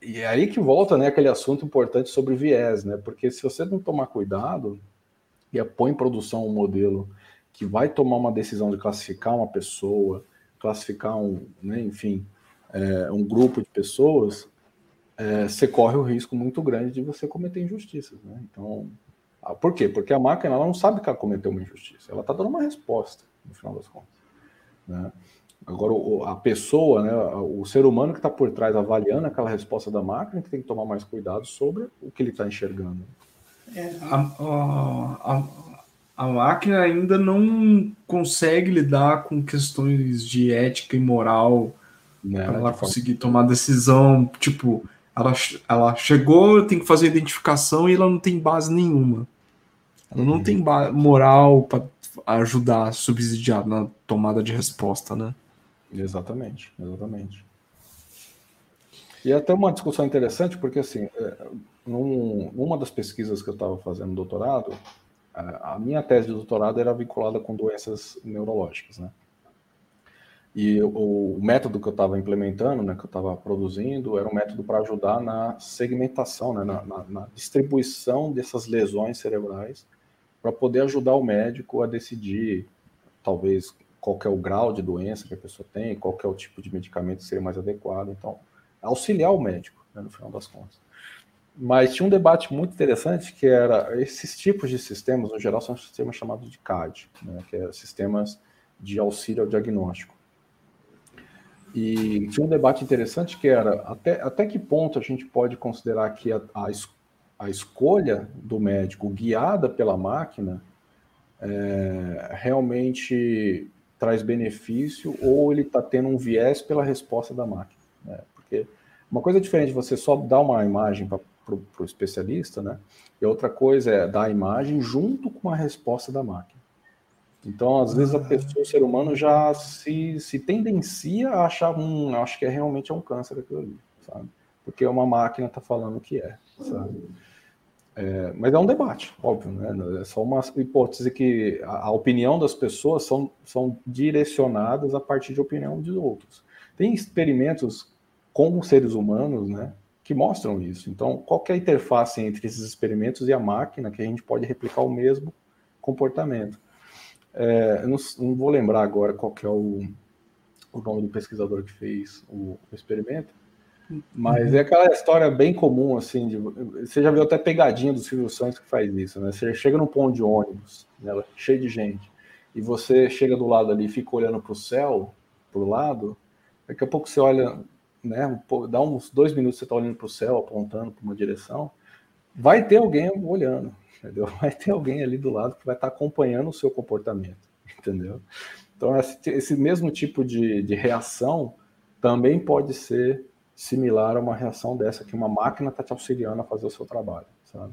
e é aí que volta né, aquele assunto importante sobre viés, né? Porque se você não tomar cuidado e põe em produção um modelo que vai tomar uma decisão de classificar uma pessoa, classificar um, né, enfim, é, um grupo de pessoas, é, você corre o risco muito grande de você cometer injustiças. Né? Então, ah, por quê? Porque a máquina ela não sabe que ela cometeu uma injustiça, ela está dando uma resposta, no final das contas. Né? Agora, a pessoa, né, o ser humano que está por trás avaliando aquela resposta da máquina, que tem que tomar mais cuidado sobre o que ele está enxergando.
É, a, a, a, máquina ainda não consegue lidar com questões de ética e moral né, para ela conseguir tomar decisão, tipo, ela, ela chegou, tem que fazer identificação e ela não tem base nenhuma. Ela não uhum. tem moral para ajudar a subsidiar na tomada de resposta, né?
Exatamente, exatamente. E é até uma discussão interessante, porque assim, é, num, numa das pesquisas que eu estava fazendo no doutorado, a minha tese de doutorado era vinculada com doenças neurológicas, né? E o, método que eu estava implementando, né, que eu estava produzindo, era um método para ajudar na segmentação, né, na, na, na distribuição dessas lesões cerebrais, para poder ajudar o médico a decidir, talvez, qual é o grau de doença que a pessoa tem, qual é o tipo de medicamento que seria mais adequado. Então, auxiliar o médico, né, no final das contas. Mas tinha um debate muito interessante que era esses tipos de sistemas, no geral, são sistemas chamados de CAD, né, que é sistemas de auxílio ao diagnóstico. E tinha um debate interessante que era até, até que ponto a gente pode considerar que a, a, a escolha do médico guiada pela máquina é, realmente traz benefício ou ele está tendo um viés pela resposta da máquina. Né? Porque uma coisa é diferente você só dar uma imagem para o especialista, né? E outra coisa é dar a imagem junto com a resposta da máquina. Então, às vezes, a ah. pessoa, o ser humano, já se, se tendencia a achar, um, acho que é realmente é um câncer aquilo ali, sabe? Porque uma máquina está falando que é, sabe? É, mas é um debate, óbvio, né? É só uma hipótese que a, a, opinião das pessoas são, são direcionadas a partir de opinião de outros. Tem experimentos com seres humanos, né? Que mostram isso. Então, qual é a interface entre esses experimentos e a máquina que a gente pode replicar o mesmo comportamento? É, eu não, não, vou lembrar agora qual é o, o nome do pesquisador que fez o, o experimento, mas uhum. é aquela história bem comum, assim, de, você já viu até pegadinha do Silvio Santos que faz isso, né? Você chega num ponto de ônibus, né, cheio de gente, e você chega do lado ali e fica olhando para o céu, para o lado, daqui a pouco você olha, né, um, dá uns dois minutos você está olhando para o céu, apontando para uma direção, vai ter alguém olhando, entendeu? Vai ter alguém ali do lado que vai estar acompanhando o seu comportamento, entendeu? Então, esse, mesmo tipo de, de reação também pode ser similar a uma reação dessa, que uma máquina está te auxiliando a fazer o seu trabalho, sabe?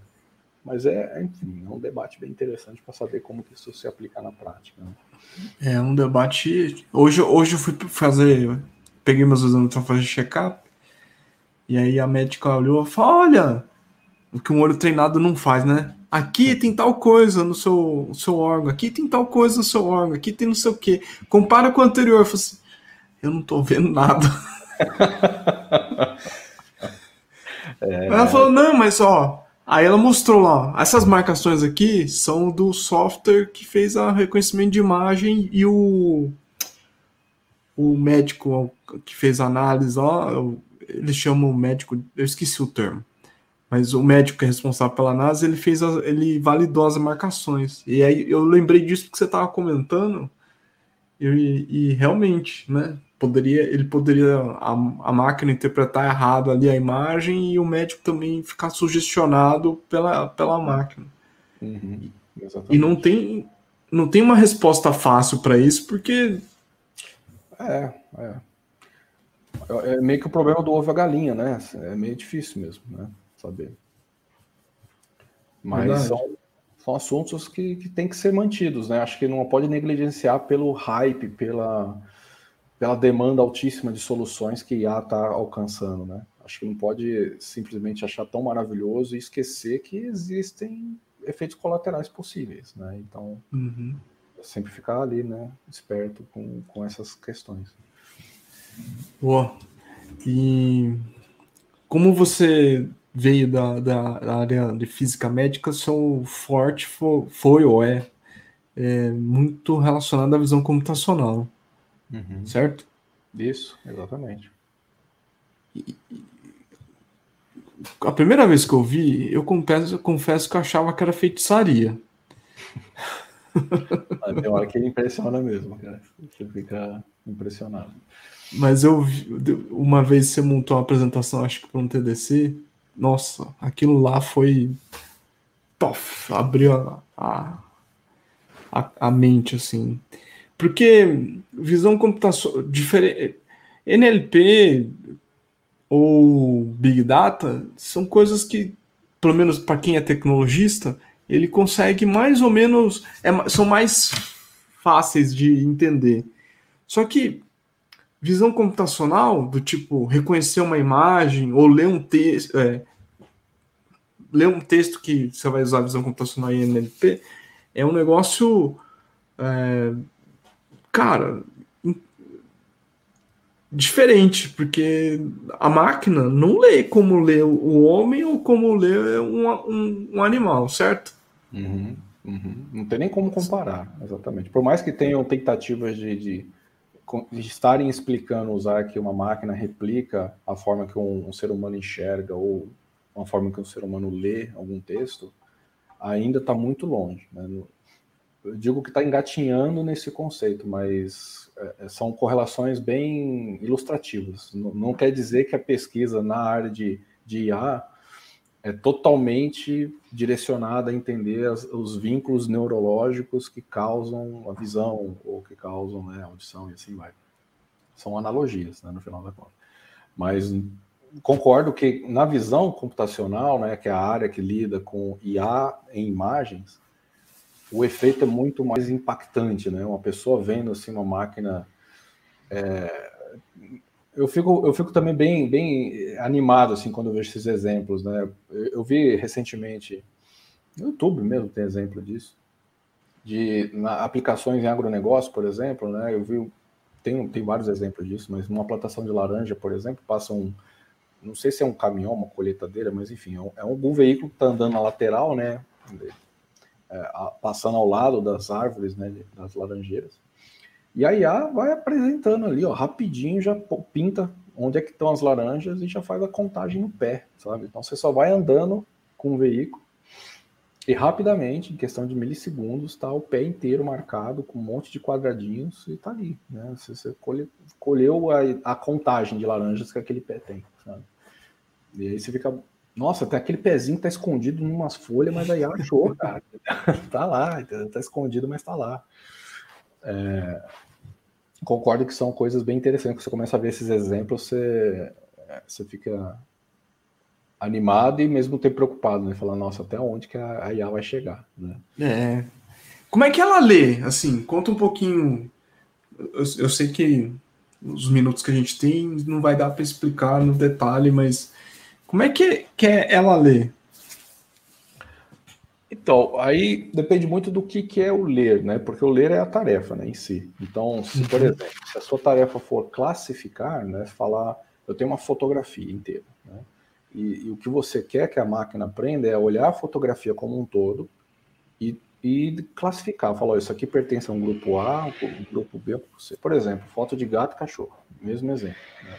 Mas é, enfim, é um debate bem interessante para saber como que isso se aplica na prática. Né?
É um debate. Hoje, hoje eu fui fazer, peguei meus exames para fazer check-up, e aí a médica olhou e falou: Olha, o que um olho treinado não faz, né? Aqui tem tal coisa no seu, seu órgão, aqui tem tal coisa no seu órgão, aqui tem não sei o que. Compara com o anterior. Eu assim, eu não tô vendo nada. é... Ela falou, não, mas ó. Aí ela mostrou lá, essas marcações aqui são do software que fez o reconhecimento de imagem e o, o médico que fez a análise, ó, eles chamam o médico, eu esqueci o termo mas o médico que é responsável pela NASA, ele fez, a, ele validou as marcações. E aí eu lembrei disso que você estava comentando, e, e, realmente, né? Poderia, ele poderia a, a, máquina interpretar errado ali a imagem e o médico também ficar sugestionado pela, pela máquina. Uhum, e não tem, não tem uma resposta fácil para isso, porque.
É, é. É meio que o problema do ovo a galinha, né? É meio difícil mesmo, né? Saber. Mas são, são assuntos que, que têm que ser mantidos, né? Acho que não pode negligenciar pelo hype, pela, pela demanda altíssima de soluções que IA está alcançando, né? Acho que não pode simplesmente achar tão maravilhoso e esquecer que existem efeitos colaterais possíveis, né? Então, uhum. sempre ficar ali, né? Esperto com, com essas questões.
Boa. E como você veio da, da, área de física médica, sou forte, foi, foi ou é, é, muito relacionado à visão computacional. Uhum. Certo?
Isso, exatamente.
E, a primeira vez que eu vi, eu confesso, eu confesso que eu achava que era feitiçaria.
Tem hora que ele impressiona mesmo, cara. Você fica impressionado.
Mas eu uma vez você montou uma apresentação, acho que para um TDC, nossa, aquilo lá foi. Tof, abriu a, a, a mente, assim. Porque visão computacional. Diferente, NLP ou Big Data são coisas que, pelo menos para quem é tecnologista, ele consegue mais ou menos. É, são mais fáceis de entender. Só que visão computacional, do tipo reconhecer uma imagem ou ler um texto, é, ler um texto que você vai usar visão computacional em NLP, é um negócio, é, cara, diferente, porque a máquina não lê como lê o homem ou como lê um, um, um animal, certo?
Uhum, uhum. Não tem nem como comparar, exatamente. Por mais que tenham tentativas de, de estarem explicando usar que uma máquina replica a forma que um, um, ser humano enxerga ou uma forma que um ser humano lê algum texto, ainda está muito longe. Né? Eu digo que está engatinhando nesse conceito, mas é, são correlações bem ilustrativas. Não, não, quer dizer que a pesquisa na área de, de IA é totalmente direcionada a entender as, os vínculos neurológicos que causam a visão ou que causam né, a audição e assim vai. São analogias, né, no final da conta. Mas concordo que na visão computacional, né, que é a área que lida com IA em imagens, o efeito é muito mais impactante, né? Uma pessoa vendo assim uma máquina é... eu fico eu fico também bem bem animado assim quando eu vejo esses exemplos, né? Eu, vi recentemente no YouTube mesmo tem exemplo disso de na, aplicações em agronegócio, por exemplo, né? Eu vi tem, tem vários exemplos disso, mas numa plantação de laranja, por exemplo, passa um não sei se é um caminhão, uma colheitadeira, mas enfim, é um, é um veículo que está andando na lateral, né? É, passando ao lado das árvores, né? Das laranjeiras. E a IA vai apresentando ali, ó, rapidinho já pinta onde é que estão as laranjas e já faz a contagem no pé, sabe? Então você só vai andando com o veículo e rapidamente, em questão de milissegundos, está o pé inteiro marcado com um monte de quadradinhos e está ali, né? Você, você colhe, colheu a, a, contagem de laranjas que aquele pé tem, sabe? E aí você fica, nossa, até aquele pezinho tá escondido em umas folhas, mas aí achou, cara. tá lá, tá escondido, mas tá lá. É, concordo que são coisas bem interessantes. Você começa a ver esses exemplos, você, você fica animado e mesmo tempo preocupado, né? Falar, nossa, até onde que a IA vai chegar, né?
É. Como é que ela lê? Assim, conta um pouquinho. Eu, eu sei que os minutos que a gente tem não vai dar para explicar no detalhe, mas como é que, que ela lê?
Então, aí depende muito do que, que é o ler, né? Porque o ler é a tarefa né, em si. Então, se, por uhum. exemplo, se a sua tarefa for classificar, né? Falar, eu tenho uma fotografia inteira, né? E, e, o que você quer que a máquina aprenda é olhar a fotografia como um todo e, e classificar. Falar, isso aqui pertence a um grupo A, um grupo B, C. Por exemplo, foto de gato e cachorro. Mesmo exemplo. Né?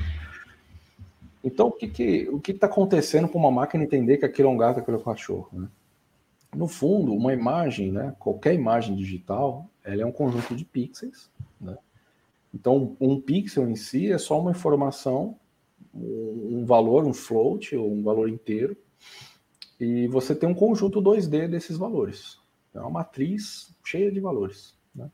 Então, o que que o que está acontecendo para uma máquina entender que aquilo é um gato, aquilo é um cachorro? Né? No fundo, uma imagem, né, qualquer imagem digital, ela é um conjunto de pixels. Né? Então, um pixel em si é só uma informação, um valor, um float, ou um valor inteiro, e você tem um conjunto 2D desses valores. É uma matriz cheia de valores. Né?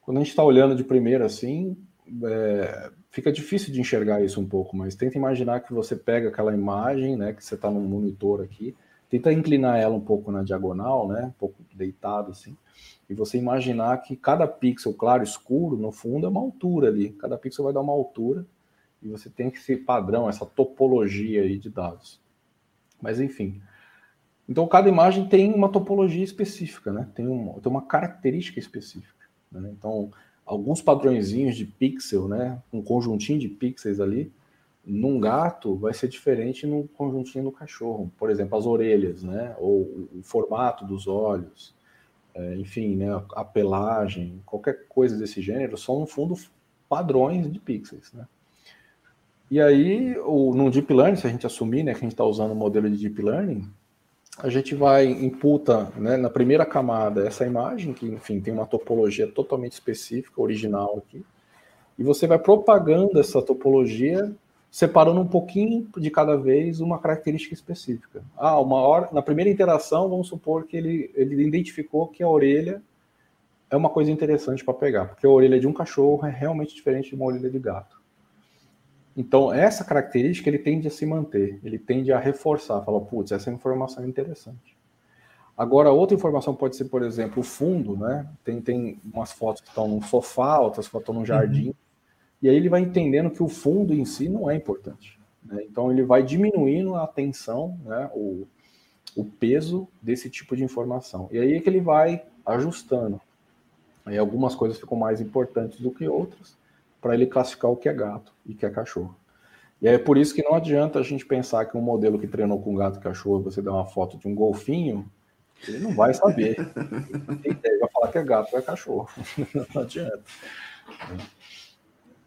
Quando a gente está olhando de primeira assim, é, fica difícil de enxergar isso um pouco, mas tenta imaginar que você pega aquela imagem, né, que você está no monitor aqui, tenta inclinar ela um pouco na diagonal, né, um pouco deitado assim, e você imaginar que cada pixel claro escuro, no fundo, é uma altura ali, cada pixel vai dar uma altura, e você tem esse padrão, essa topologia aí de dados. Mas enfim, então cada imagem tem uma topologia específica, né, tem, um, tem uma característica específica. Né? Então, alguns padrõezinhos de pixel, né? Um conjuntinho de pixels ali. Num gato vai ser diferente num conjuntinho do cachorro. Por exemplo, as orelhas, né? Ou o formato dos olhos, é, enfim, né? A pelagem, qualquer coisa desse gênero são no fundo padrões de pixels, né? E aí, o, no Deep Learning, se a gente assumir né, que a gente está usando o modelo de Deep Learning, a gente vai imputa né, na primeira camada essa imagem, que enfim tem uma topologia totalmente específica, original aqui, e você vai propagando essa topologia, separando um pouquinho de cada vez uma característica específica. Ah, uma hora, na primeira interação, vamos supor que ele, ele identificou que a orelha é uma coisa interessante para pegar, porque a orelha de um cachorro é realmente diferente de uma orelha de gato. Então, essa característica ele tende a se manter, ele tende a reforçar, falar, putz, essa informação é interessante. Agora, outra informação pode ser, por exemplo, o fundo, né? Tem, tem umas fotos que estão no sofá, outras fotos estão no jardim, uhum. E aí ele vai entendendo que o fundo em si não é importante. Né? Então, ele vai diminuindo a atenção, né? o, o peso desse tipo de informação. E aí é que ele vai ajustando. Aí algumas coisas ficam mais importantes do que outras, para ele classificar o que é gato e o que é cachorro. E é por isso que não adianta a gente pensar que um modelo que treinou com gato e cachorro, você dá uma foto de um golfinho, ele não vai saber. Ele vai falar que é gato ou é cachorro. Não adianta.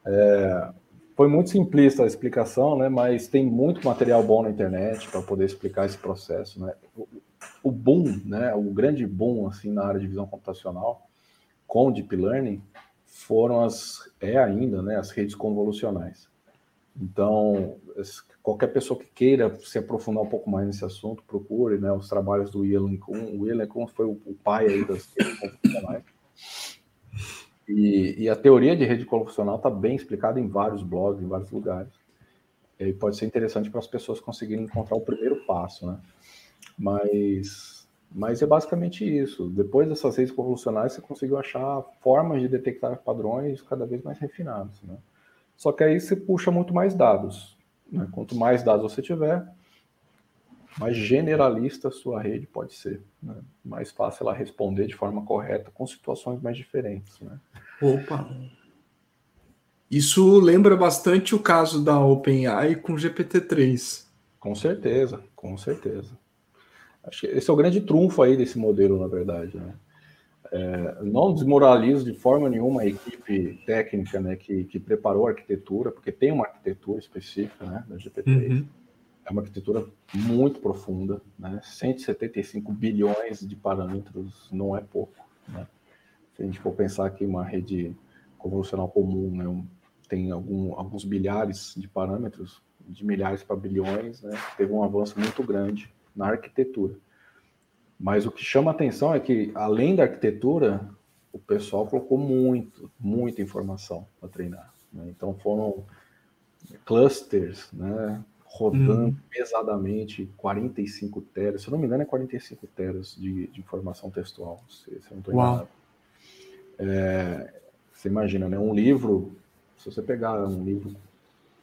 É, foi muito simplista a explicação, né? Mas tem muito material bom na internet para poder explicar esse processo, né? O, o boom, né? O grande boom assim na área de visão computacional com deep learning foram as é ainda, né? As redes convolucionais. Então, qualquer pessoa que queira se aprofundar um pouco mais nesse assunto, procure né, os trabalhos do William Kuhn. O William Kuhn foi o, pai aí das redes convolucionais. E, e, a teoria de rede convolucional está bem explicada em vários blogs, em vários lugares. E pode ser interessante para as pessoas conseguirem encontrar o primeiro passo, né? Mas, mas é basicamente isso. Depois dessas redes convolucionais, você conseguiu achar formas de detectar padrões cada vez mais refinados, né? Só que aí você puxa muito mais dados. Né? Quanto mais dados você tiver, mais generalista a sua rede pode ser. Né? Mais fácil ela responder de forma correta com situações mais diferentes. Né?
Opa! Isso lembra bastante o caso da OpenAI com GPT-3.
Com certeza, com certeza. Acho que esse é o grande trunfo aí desse modelo, na verdade. Né? É, não desmoralizo de forma nenhuma a equipe técnica né, que, que preparou a arquitetura, porque tem uma arquitetura específica né, da GPT. Uhum. É uma arquitetura muito profunda, né? 175 bilhões de parâmetros não é pouco. Né? Se a gente for pensar que uma rede convolucional comum né, tem algum, alguns bilhares de parâmetros, de milhares para bilhões, né? teve um avanço muito grande na arquitetura. Mas o que chama atenção é que, além da arquitetura, o pessoal colocou muito, muita informação para treinar. Né? Então foram clusters, né? Rodando hum. pesadamente 45 teras, se eu não me engano é 45 teras de, de informação textual, se, se eu não estou enganado. É, você imagina, né? Um livro, se você pegar um livro,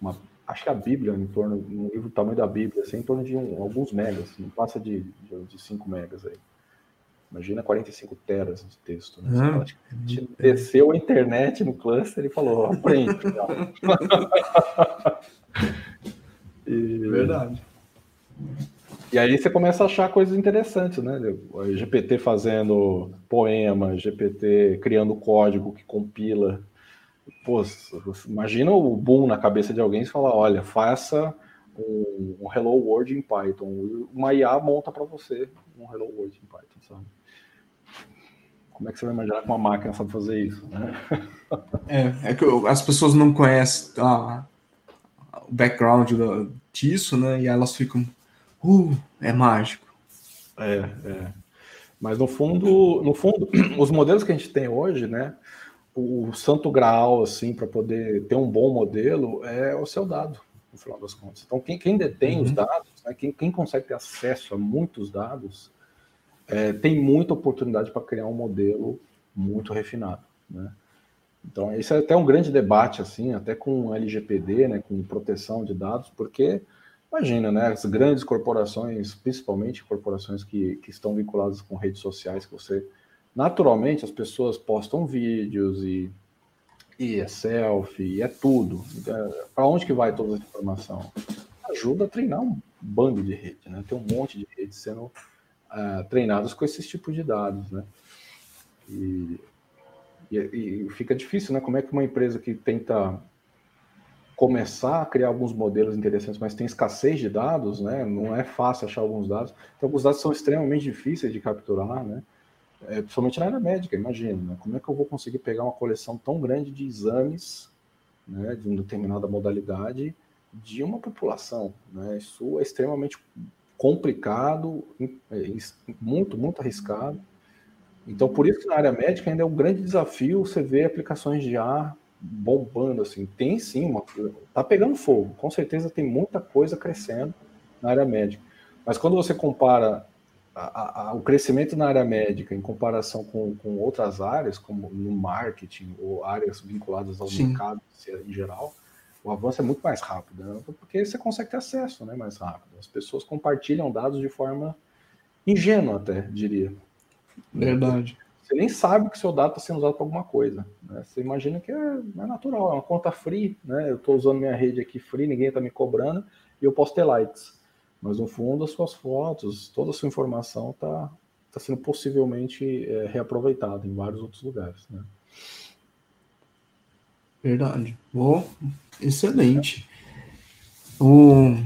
uma acho que a Bíblia, em torno, um livro do tamanho da Bíblia, assim, em torno de um, alguns megas, não passa de, de, de 5 megas aí. Imagina 45 teras de texto. Né? Hum, desceu a internet no cluster e falou, aprende.
e, Verdade.
E aí você começa a achar coisas interessantes, né? GPT fazendo poema, GPT criando código que compila pô, imagina o boom na cabeça de alguém e falar, olha, faça um, um, Hello World em Python. Uma IA monta para você um Hello World em Python, sabe? Como é que você vai imaginar que uma máquina sabe fazer isso? Né?
É, é que as pessoas não conhecem a, background disso, né? E elas ficam, uh, é mágico.
É, é. Mas no fundo, no fundo, os modelos que a gente tem hoje, né? o santo graal, assim, para poder ter um bom modelo é o seu dado, no final das contas. Então, quem, quem detém uhum. os dados, né, quem, quem consegue ter acesso a muitos dados, é, tem muita oportunidade para criar um modelo muito refinado, né? Então, esse é até um grande debate, assim, até com LGPD, né, com proteção de dados, porque, imagina, né, as grandes corporações, principalmente corporações que, que estão vinculadas com redes sociais, que você naturalmente as pessoas postam vídeos e, e é selfie, e é tudo. É, Para onde que vai toda essa informação? Ajuda a treinar um bando de rede, né? Tem um monte de redes sendo uh, treinadas com esses tipos de dados, né? E, e, e, fica difícil, né? Como é que uma empresa que tenta começar a criar alguns modelos interessantes, mas tem escassez de dados, né? Não é fácil achar alguns dados. Então, alguns dados são extremamente difíceis de capturar, né? é, principalmente na área médica, imagina, né? como é que eu vou conseguir pegar uma coleção tão grande de exames né, de uma determinada modalidade de uma população, né? Isso é extremamente complicado, é, muito, muito arriscado. Então, por isso que na área médica ainda é um grande desafio você ver aplicações de ar bombando, assim. Tem sim, uma, tá pegando fogo. Com certeza tem muita coisa crescendo na área médica. Mas quando você compara a, a, o crescimento na área médica em comparação com, com outras áreas, como no marketing ou áreas vinculadas ao Sim. mercado em geral, o avanço é muito mais rápido, né? porque você consegue ter acesso né, mais rápido. As pessoas compartilham dados de forma ingênua, até diria.
Verdade.
você nem sabe que seu dado está sendo usado para alguma coisa. Né? Você imagina que é, é, natural, é uma conta free, né? Eu estou usando minha rede aqui free, ninguém está me cobrando e eu posso ter likes. Mas no fundo, as suas fotos, toda a sua informação está tá sendo possivelmente é, reaproveitada em vários outros lugares. Né?
Verdade. Oh, excelente. O...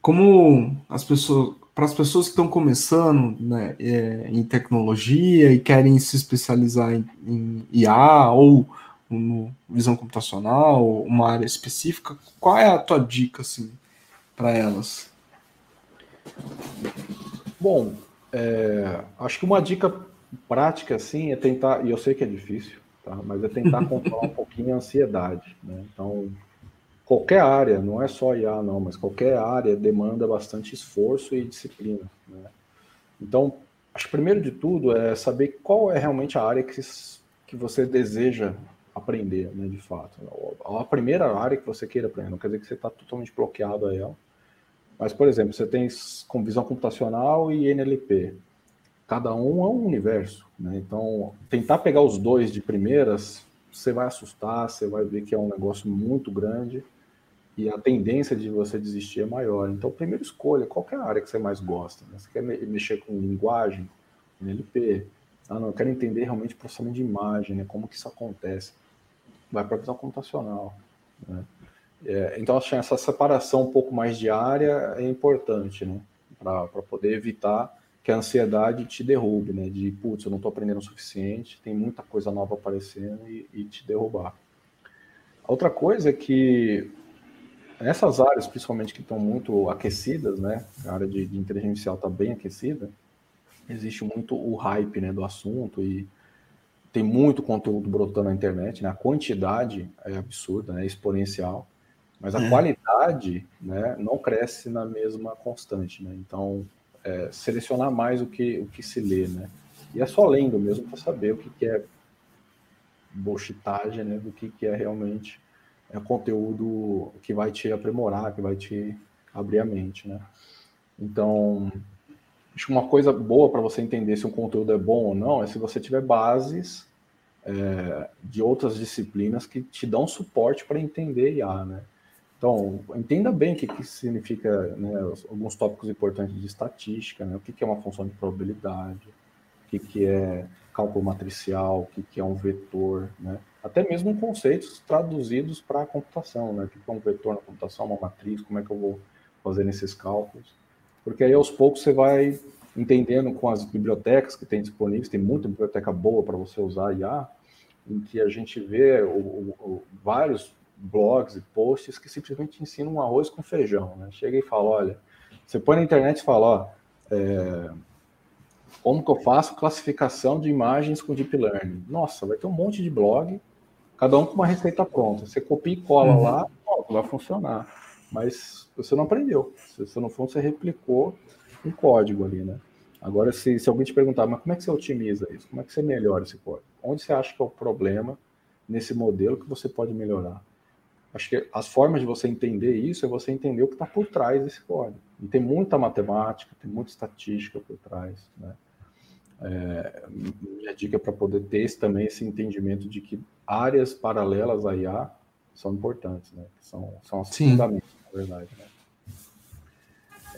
Como as pessoas, para as pessoas que estão começando né, é, em tecnologia e querem se especializar em, em IA ou no visão computacional, uma área específica, qual é a tua dica assim para elas?
Bom, é, acho que uma dica prática assim é tentar, e eu sei que é difícil, tá? mas é tentar controlar um pouquinho a ansiedade. Né? Então, qualquer área, não é só IA não, mas qualquer área demanda bastante esforço e disciplina. Né? Então, acho que primeiro de tudo é saber qual é realmente a área que, que você deseja aprender, né, de fato. A primeira área que você queira aprender, não quer dizer que você está totalmente bloqueado a ela. Mas, por exemplo, você tem com visão computacional e NLP. Cada um é um universo. Né? Então, tentar pegar os dois de primeiras, você vai assustar, você vai ver que é um negócio muito grande e a tendência de você desistir é maior. Então, primeiro escolha qual é a área que você mais gosta. Né? Você quer mexer com linguagem, NLP? Ah, não, eu quero entender realmente o processamento de imagem, né? como que isso acontece. Vai para a visão computacional. Né? É, então, que essa separação um pouco mais de área é importante, né? Para poder evitar que a ansiedade te derrube, né? De, putz, eu não estou aprendendo o suficiente, tem muita coisa nova aparecendo e, e te derrubar. A outra coisa é que Nessas áreas, principalmente que estão muito aquecidas, né? A área de, de inteligência artificial está bem aquecida. Existe muito o hype, né, do assunto e tem muito conteúdo brotando na internet, né? A quantidade é absurda, né? Exponencial, mas a é. qualidade, né, não cresce na mesma constante, né? Então, é, selecionar mais o que o que se lê, né? E é só lendo mesmo para saber o que, que é bullshitagem, né? Do que, que é realmente é conteúdo que vai te aprimorar, que vai te abrir a mente, né? Então, acho que uma coisa boa para você entender se um conteúdo é bom ou não é se você tiver bases é, de outras disciplinas que te dão suporte para entender IA, né? Então, entenda bem o que, que significa né, alguns tópicos importantes de estatística, né? O que, que é uma função de probabilidade, o que, que é cálculo matricial, o que, que é um vetor, né? até mesmo conceitos traduzidos para a computação, né? O que é um vetor na computação, uma matriz, como é que eu vou fazer nesses cálculos? Porque aí aos poucos você vai entendendo com as bibliotecas que tem disponíveis, tem muita biblioteca boa para você usar IA, em que a gente vê o, o, o, vários blogs e posts que simplesmente ensinam um arroz com feijão, né? Chega e fala, olha, você põe na internet e fala, ó, é, como que eu faço classificação de imagens com Deep Learning? Nossa, vai ter um monte de blog, cada um com uma receita pronta. Você copia e cola uhum. lá, vai funcionar. Mas você não aprendeu. Se você não for, você replicou um código ali, né? Agora, se, se alguém te perguntar, mas como é que você otimiza isso? Como é que você melhora esse código? Onde você acha que é o problema nesse modelo que você pode melhorar? Acho que as formas de você entender isso é você entender o que está por trás desse código. E tem muita matemática, tem muita estatística por trás, né? É, minha dica é para poder ter esse, também esse entendimento de que áreas paralelas à IA são importantes, né? São, são as fundamentos, na verdade, né?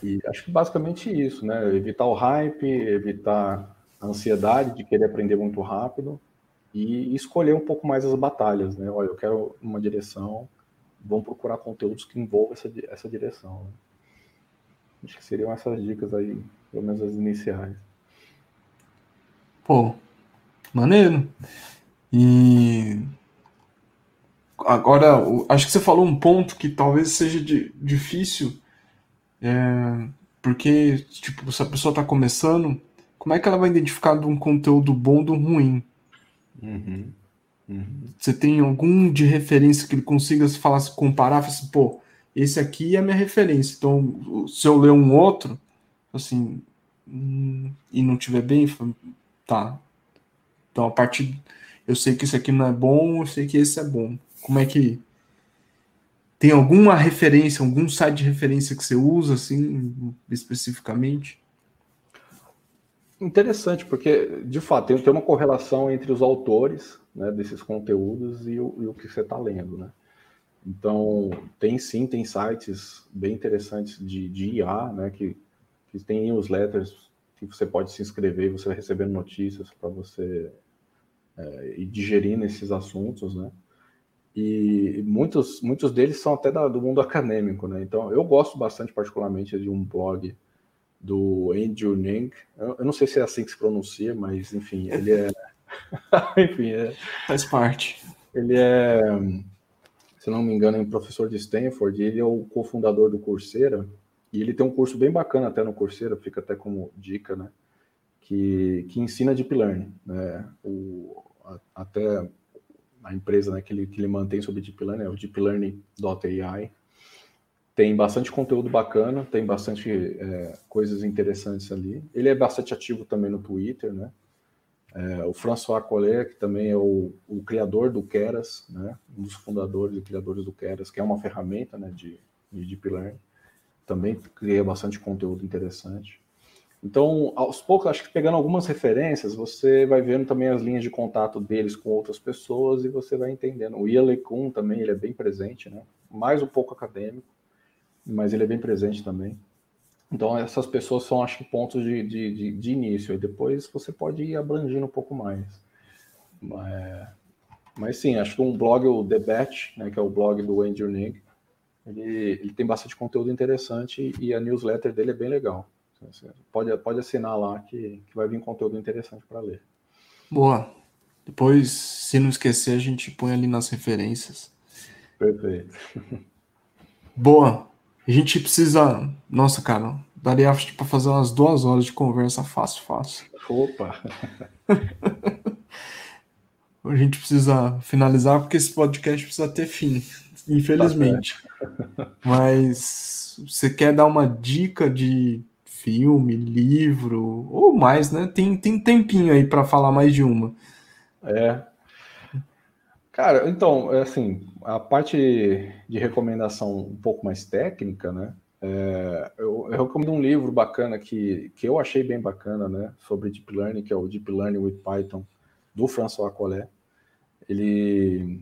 E acho que basicamente isso, né? Evitar o hype, evitar a ansiedade de querer aprender muito rápido e escolher um pouco mais as batalhas, né? Olha, eu quero uma direção, vamos procurar conteúdos que envolvam essa, essa direção. Né? Acho que seriam essas dicas aí, pelo menos as iniciais.
Pô, maneiro. E agora, acho que você falou um ponto que talvez seja de, difícil, é, porque, tipo, se a pessoa está começando, como é que ela vai identificar de um conteúdo bom do ruim? Uhum, uhum. Você tem algum de referência que ele consiga se falar, se comparar, assim, pô, esse aqui é a minha referência. Então, se eu ler um outro, assim, hum, e não tiver bem, Tá. Então, a partir. Eu sei que isso aqui não é bom, eu sei que esse é bom. Como é que. Tem alguma referência, algum site de referência que você usa, assim, especificamente?
Interessante, porque de fato tem, uma correlação entre os autores né, desses conteúdos e o, e o que você está lendo, né? Então, tem sim, tem sites bem interessantes de, de IA, né, que, que tem newsletters que você pode se inscrever e você vai recebendo notícias para você é, ir digerindo esses assuntos, né? E muitos, muitos deles são até da, do mundo acadêmico, né? Então, eu gosto bastante, particularmente, de um blog do Andrew Ning. Eu, eu, não sei se é assim que se pronuncia, mas enfim, ele é.
enfim, é... faz parte.
Ele é, se não me engano, é um professor de Stanford. Ele é o cofundador do Coursera e ele tem um curso bem bacana até no Coursera, fica até como dica, né? Que, que ensina Deep Learning, né? O, a, até a empresa né, que, ele, que ele mantém sobre Deep Learning é o deeplearning.ai tem bastante conteúdo bacana, tem bastante é, coisas interessantes ali. Ele é bastante ativo também no Twitter, né? É, o François Collet, que também é o, o, criador do Keras, né? Um dos fundadores e criadores do Keras, que é uma ferramenta né, de, de Deep Learning. Também cria bastante conteúdo interessante. Então, aos poucos, acho que pegando algumas referências, você vai vendo também as linhas de contato deles com outras pessoas e você vai entendendo. O Ia Kun também, ele é bem presente, né? Mais um pouco acadêmico mas ele é bem presente também. Então, essas pessoas são, acho que, pontos de, de, de, de início. E depois você pode ir abrangindo um pouco mais. Mas, mas sim, acho que um blog, o The Batch, né, que é o blog do Andrew Nig, ele, ele tem bastante conteúdo interessante e a newsletter dele é bem legal. Pode, pode assinar lá que, que vai vir conteúdo interessante para ler.
Boa. Depois, se não esquecer, a gente põe ali nas referências.
Perfeito.
Boa. A gente precisa. Nossa, cara, daria para fazer umas duas horas de conversa fácil, fácil.
Opa!
a gente precisa finalizar porque esse podcast precisa ter fim, infelizmente. Mas você quer dar uma dica de filme, livro ou mais, né? Tem, tem tempinho aí para falar mais de uma.
É, Cara, então, é assim, a parte de recomendação um pouco mais técnica, né? É, eu, eu, recomendo um livro bacana que, que eu achei bem bacana, né? Sobre Deep Learning, que é o Deep Learning with Python, do François Collet. Ele,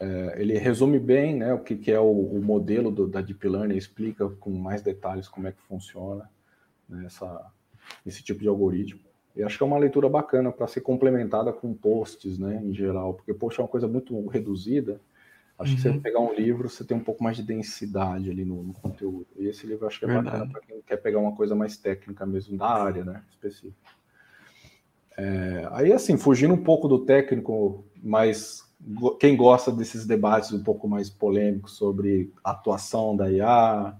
é, ele resume bem né, o que, que é o, o modelo do, da Deep Learning, explica com mais detalhes como é que funciona né, essa, esse tipo de algoritmo. E acho que é uma leitura bacana para ser complementada com posts, né, em geral, porque post é uma coisa muito reduzida. Acho uhum. que você uhum. pegar um livro, você tem um pouco mais de densidade ali no, no conteúdo. E esse livro acho que é Verdade. bacana para quem quer pegar uma coisa mais técnica mesmo, da área, né, específica. É, aí, assim, fugindo um pouco do técnico, mas quem gosta desses debates um pouco mais polêmicos sobre a atuação da IA,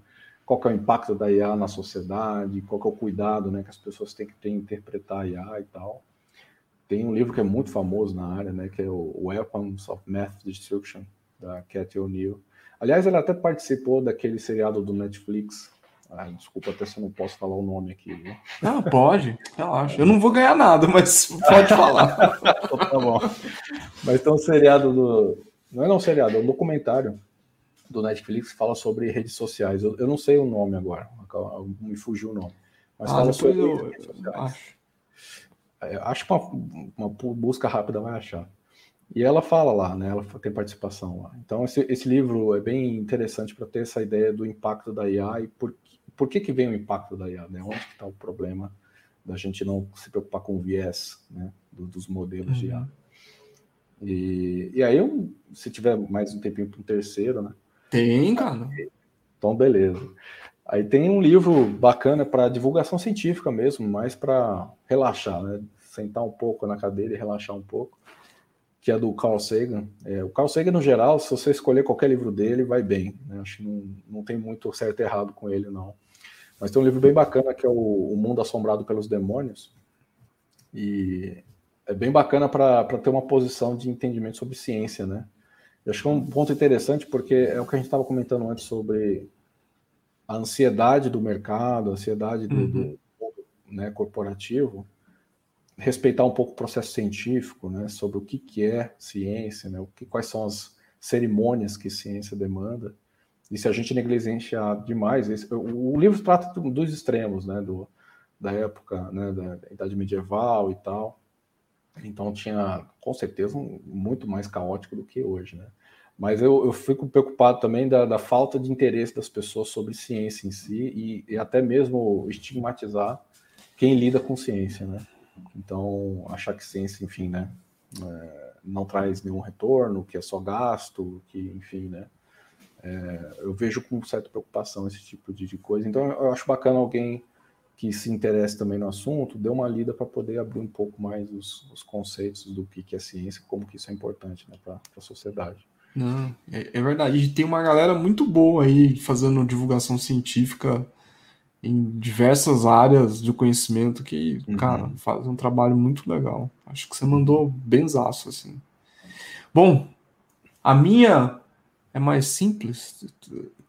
qual é o impacto da IA na sociedade, qual é o cuidado né, que as pessoas têm que ter em interpretar a IA e tal. Tem um livro que é muito famoso na área, né, que é o Weapons of Math Destruction, da Cathy O'Neill. Aliás, ela até participou daquele seriado do Netflix. Ah, desculpa até se eu não posso falar o nome aqui. Viu?
Não, pode, relaxa. Eu não vou ganhar nada, mas pode falar.
Tá bom. Mas tem um seriado do. Não é um seriado, é um documentário do Netflix fala sobre redes sociais. Eu, eu não sei o nome agora, me fugiu o nome. Mas ah, fala sobre eu, redes sociais. Acho. É, acho que uma, uma, busca rápida vai achar. E ela fala lá, né? Ela tem participação lá. Então, esse, esse livro é bem interessante para ter essa ideia do impacto da IA e por, por que, que vem o impacto da IA, né? Onde está o problema da gente não se preocupar com o viés né? Do, dos modelos uhum. de IA. E, e aí, eu, se tiver mais um tempinho para um terceiro, né?
Tem, cara.
Então, beleza. Aí tem um livro bacana para divulgação científica mesmo, mais para relaxar, né? Sentar um pouco na cadeira e relaxar um pouco, que é do Carl Sagan. É, o Carl Sagan, no geral, se você escolher qualquer livro dele, vai bem. Né? Acho que não, não tem muito certo e errado com ele, não. Mas tem um livro bem bacana que é o, o Mundo Assombrado pelos Demônios. E é bem bacana para ter uma posição de entendimento sobre ciência, né? Eu acho que é um ponto interessante porque é o que a gente estava comentando antes sobre a ansiedade do mercado, a ansiedade do, uhum. do né, corporativo, respeitar um pouco o processo científico, né, sobre o que, que é ciência, né, o que, quais são as cerimônias que ciência demanda. E se a gente negligenciar demais, esse, o, o, livro trata dos extremos, né, do, da época, né, da, da idade medieval e tal. Então tinha, com certeza, um, muito mais caótico do que hoje, né? Mas eu, eu fico preocupado também da, da, falta de interesse das pessoas sobre ciência em si e, e, até mesmo estigmatizar quem lida com ciência, né? Então, achar que ciência, enfim, né, é, não traz nenhum retorno, que é só gasto, que, enfim, né? É, eu vejo com certa preocupação esse tipo de, de coisa. Então, eu acho bacana alguém que se interesse também no assunto, dê uma lida para poder abrir um pouco mais os, os, conceitos do que, que é ciência, como que isso é importante né, para a sociedade.
Não, é, é, verdade. E tem uma galera muito boa aí fazendo divulgação científica em diversas áreas de conhecimento que, uhum. cara, faz um trabalho muito legal. Acho que você mandou benzaço, assim. Bom, a minha é mais simples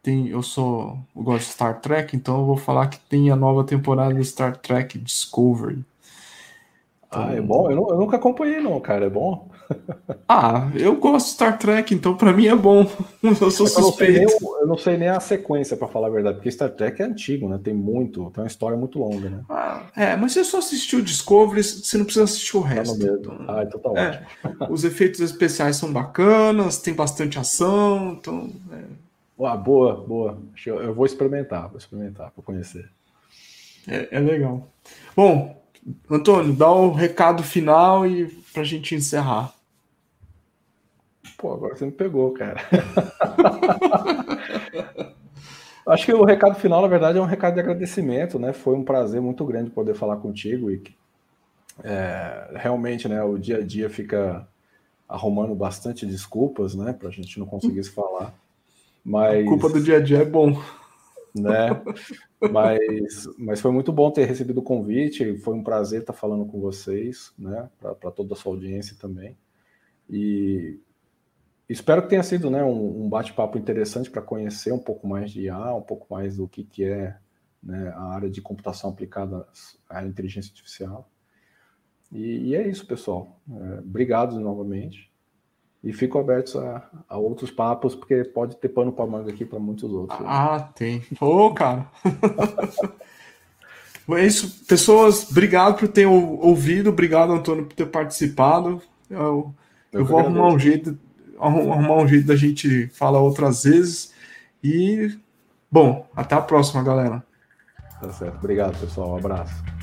tem, eu sou, eu gosto de Star Trek, então eu vou falar que tem a nova temporada do Star Trek Discovery.
Ah, é bom? Eu, eu, nunca acompanhei não, cara, é bom?
ah, eu gosto de Star Trek, então para mim é bom. Eu sou suspeito.
Eu não sei nem, eu não sei nem a sequência, para falar a verdade, porque Star Trek é antigo, né? Tem muito, tem uma história muito longa, né?
Ah, é, mas você só assistiu Discovery, você não precisa assistir o tá resto.
Ah, então tá
é, Os efeitos especiais são bacanas, tem bastante ação, então... É
ah, boa, boa. Eu vou experimentar, vou experimentar para conhecer.
É, é, legal. Bom, Antônio, dá o recado final e para a gente encerrar.
Pô, agora você me pegou, cara. Acho que o recado final, na verdade, é um recado de agradecimento, né? Foi um prazer muito grande poder falar contigo e é, realmente, né? O dia a dia fica arrumando bastante desculpas, né? Para a gente não conseguir se falar. Mas,
a culpa do dia a dia é bom.
Né? mas, mas foi muito bom ter recebido o convite, foi um prazer estar falando com vocês, né? Para toda a sua audiência também. E espero que tenha sido né, um, um bate-papo interessante para conhecer um pouco mais de IA, um pouco mais do que, que é né, a área de computação aplicada à inteligência artificial. E, e é isso, pessoal. É, obrigado novamente. E fico aberto a, a, outros papos, porque pode ter pano para manga aqui para muitos outros.
Ah, tem. Ô, oh, cara. é isso, pessoas. Obrigado por ter ouvido, obrigado, Antônio, por ter participado. Eu, eu, eu vou arrumar um jeito, arrumar um jeito da gente falar outras vezes. E bom, até a próxima, galera.
Tá certo. Obrigado, pessoal. Um abraço.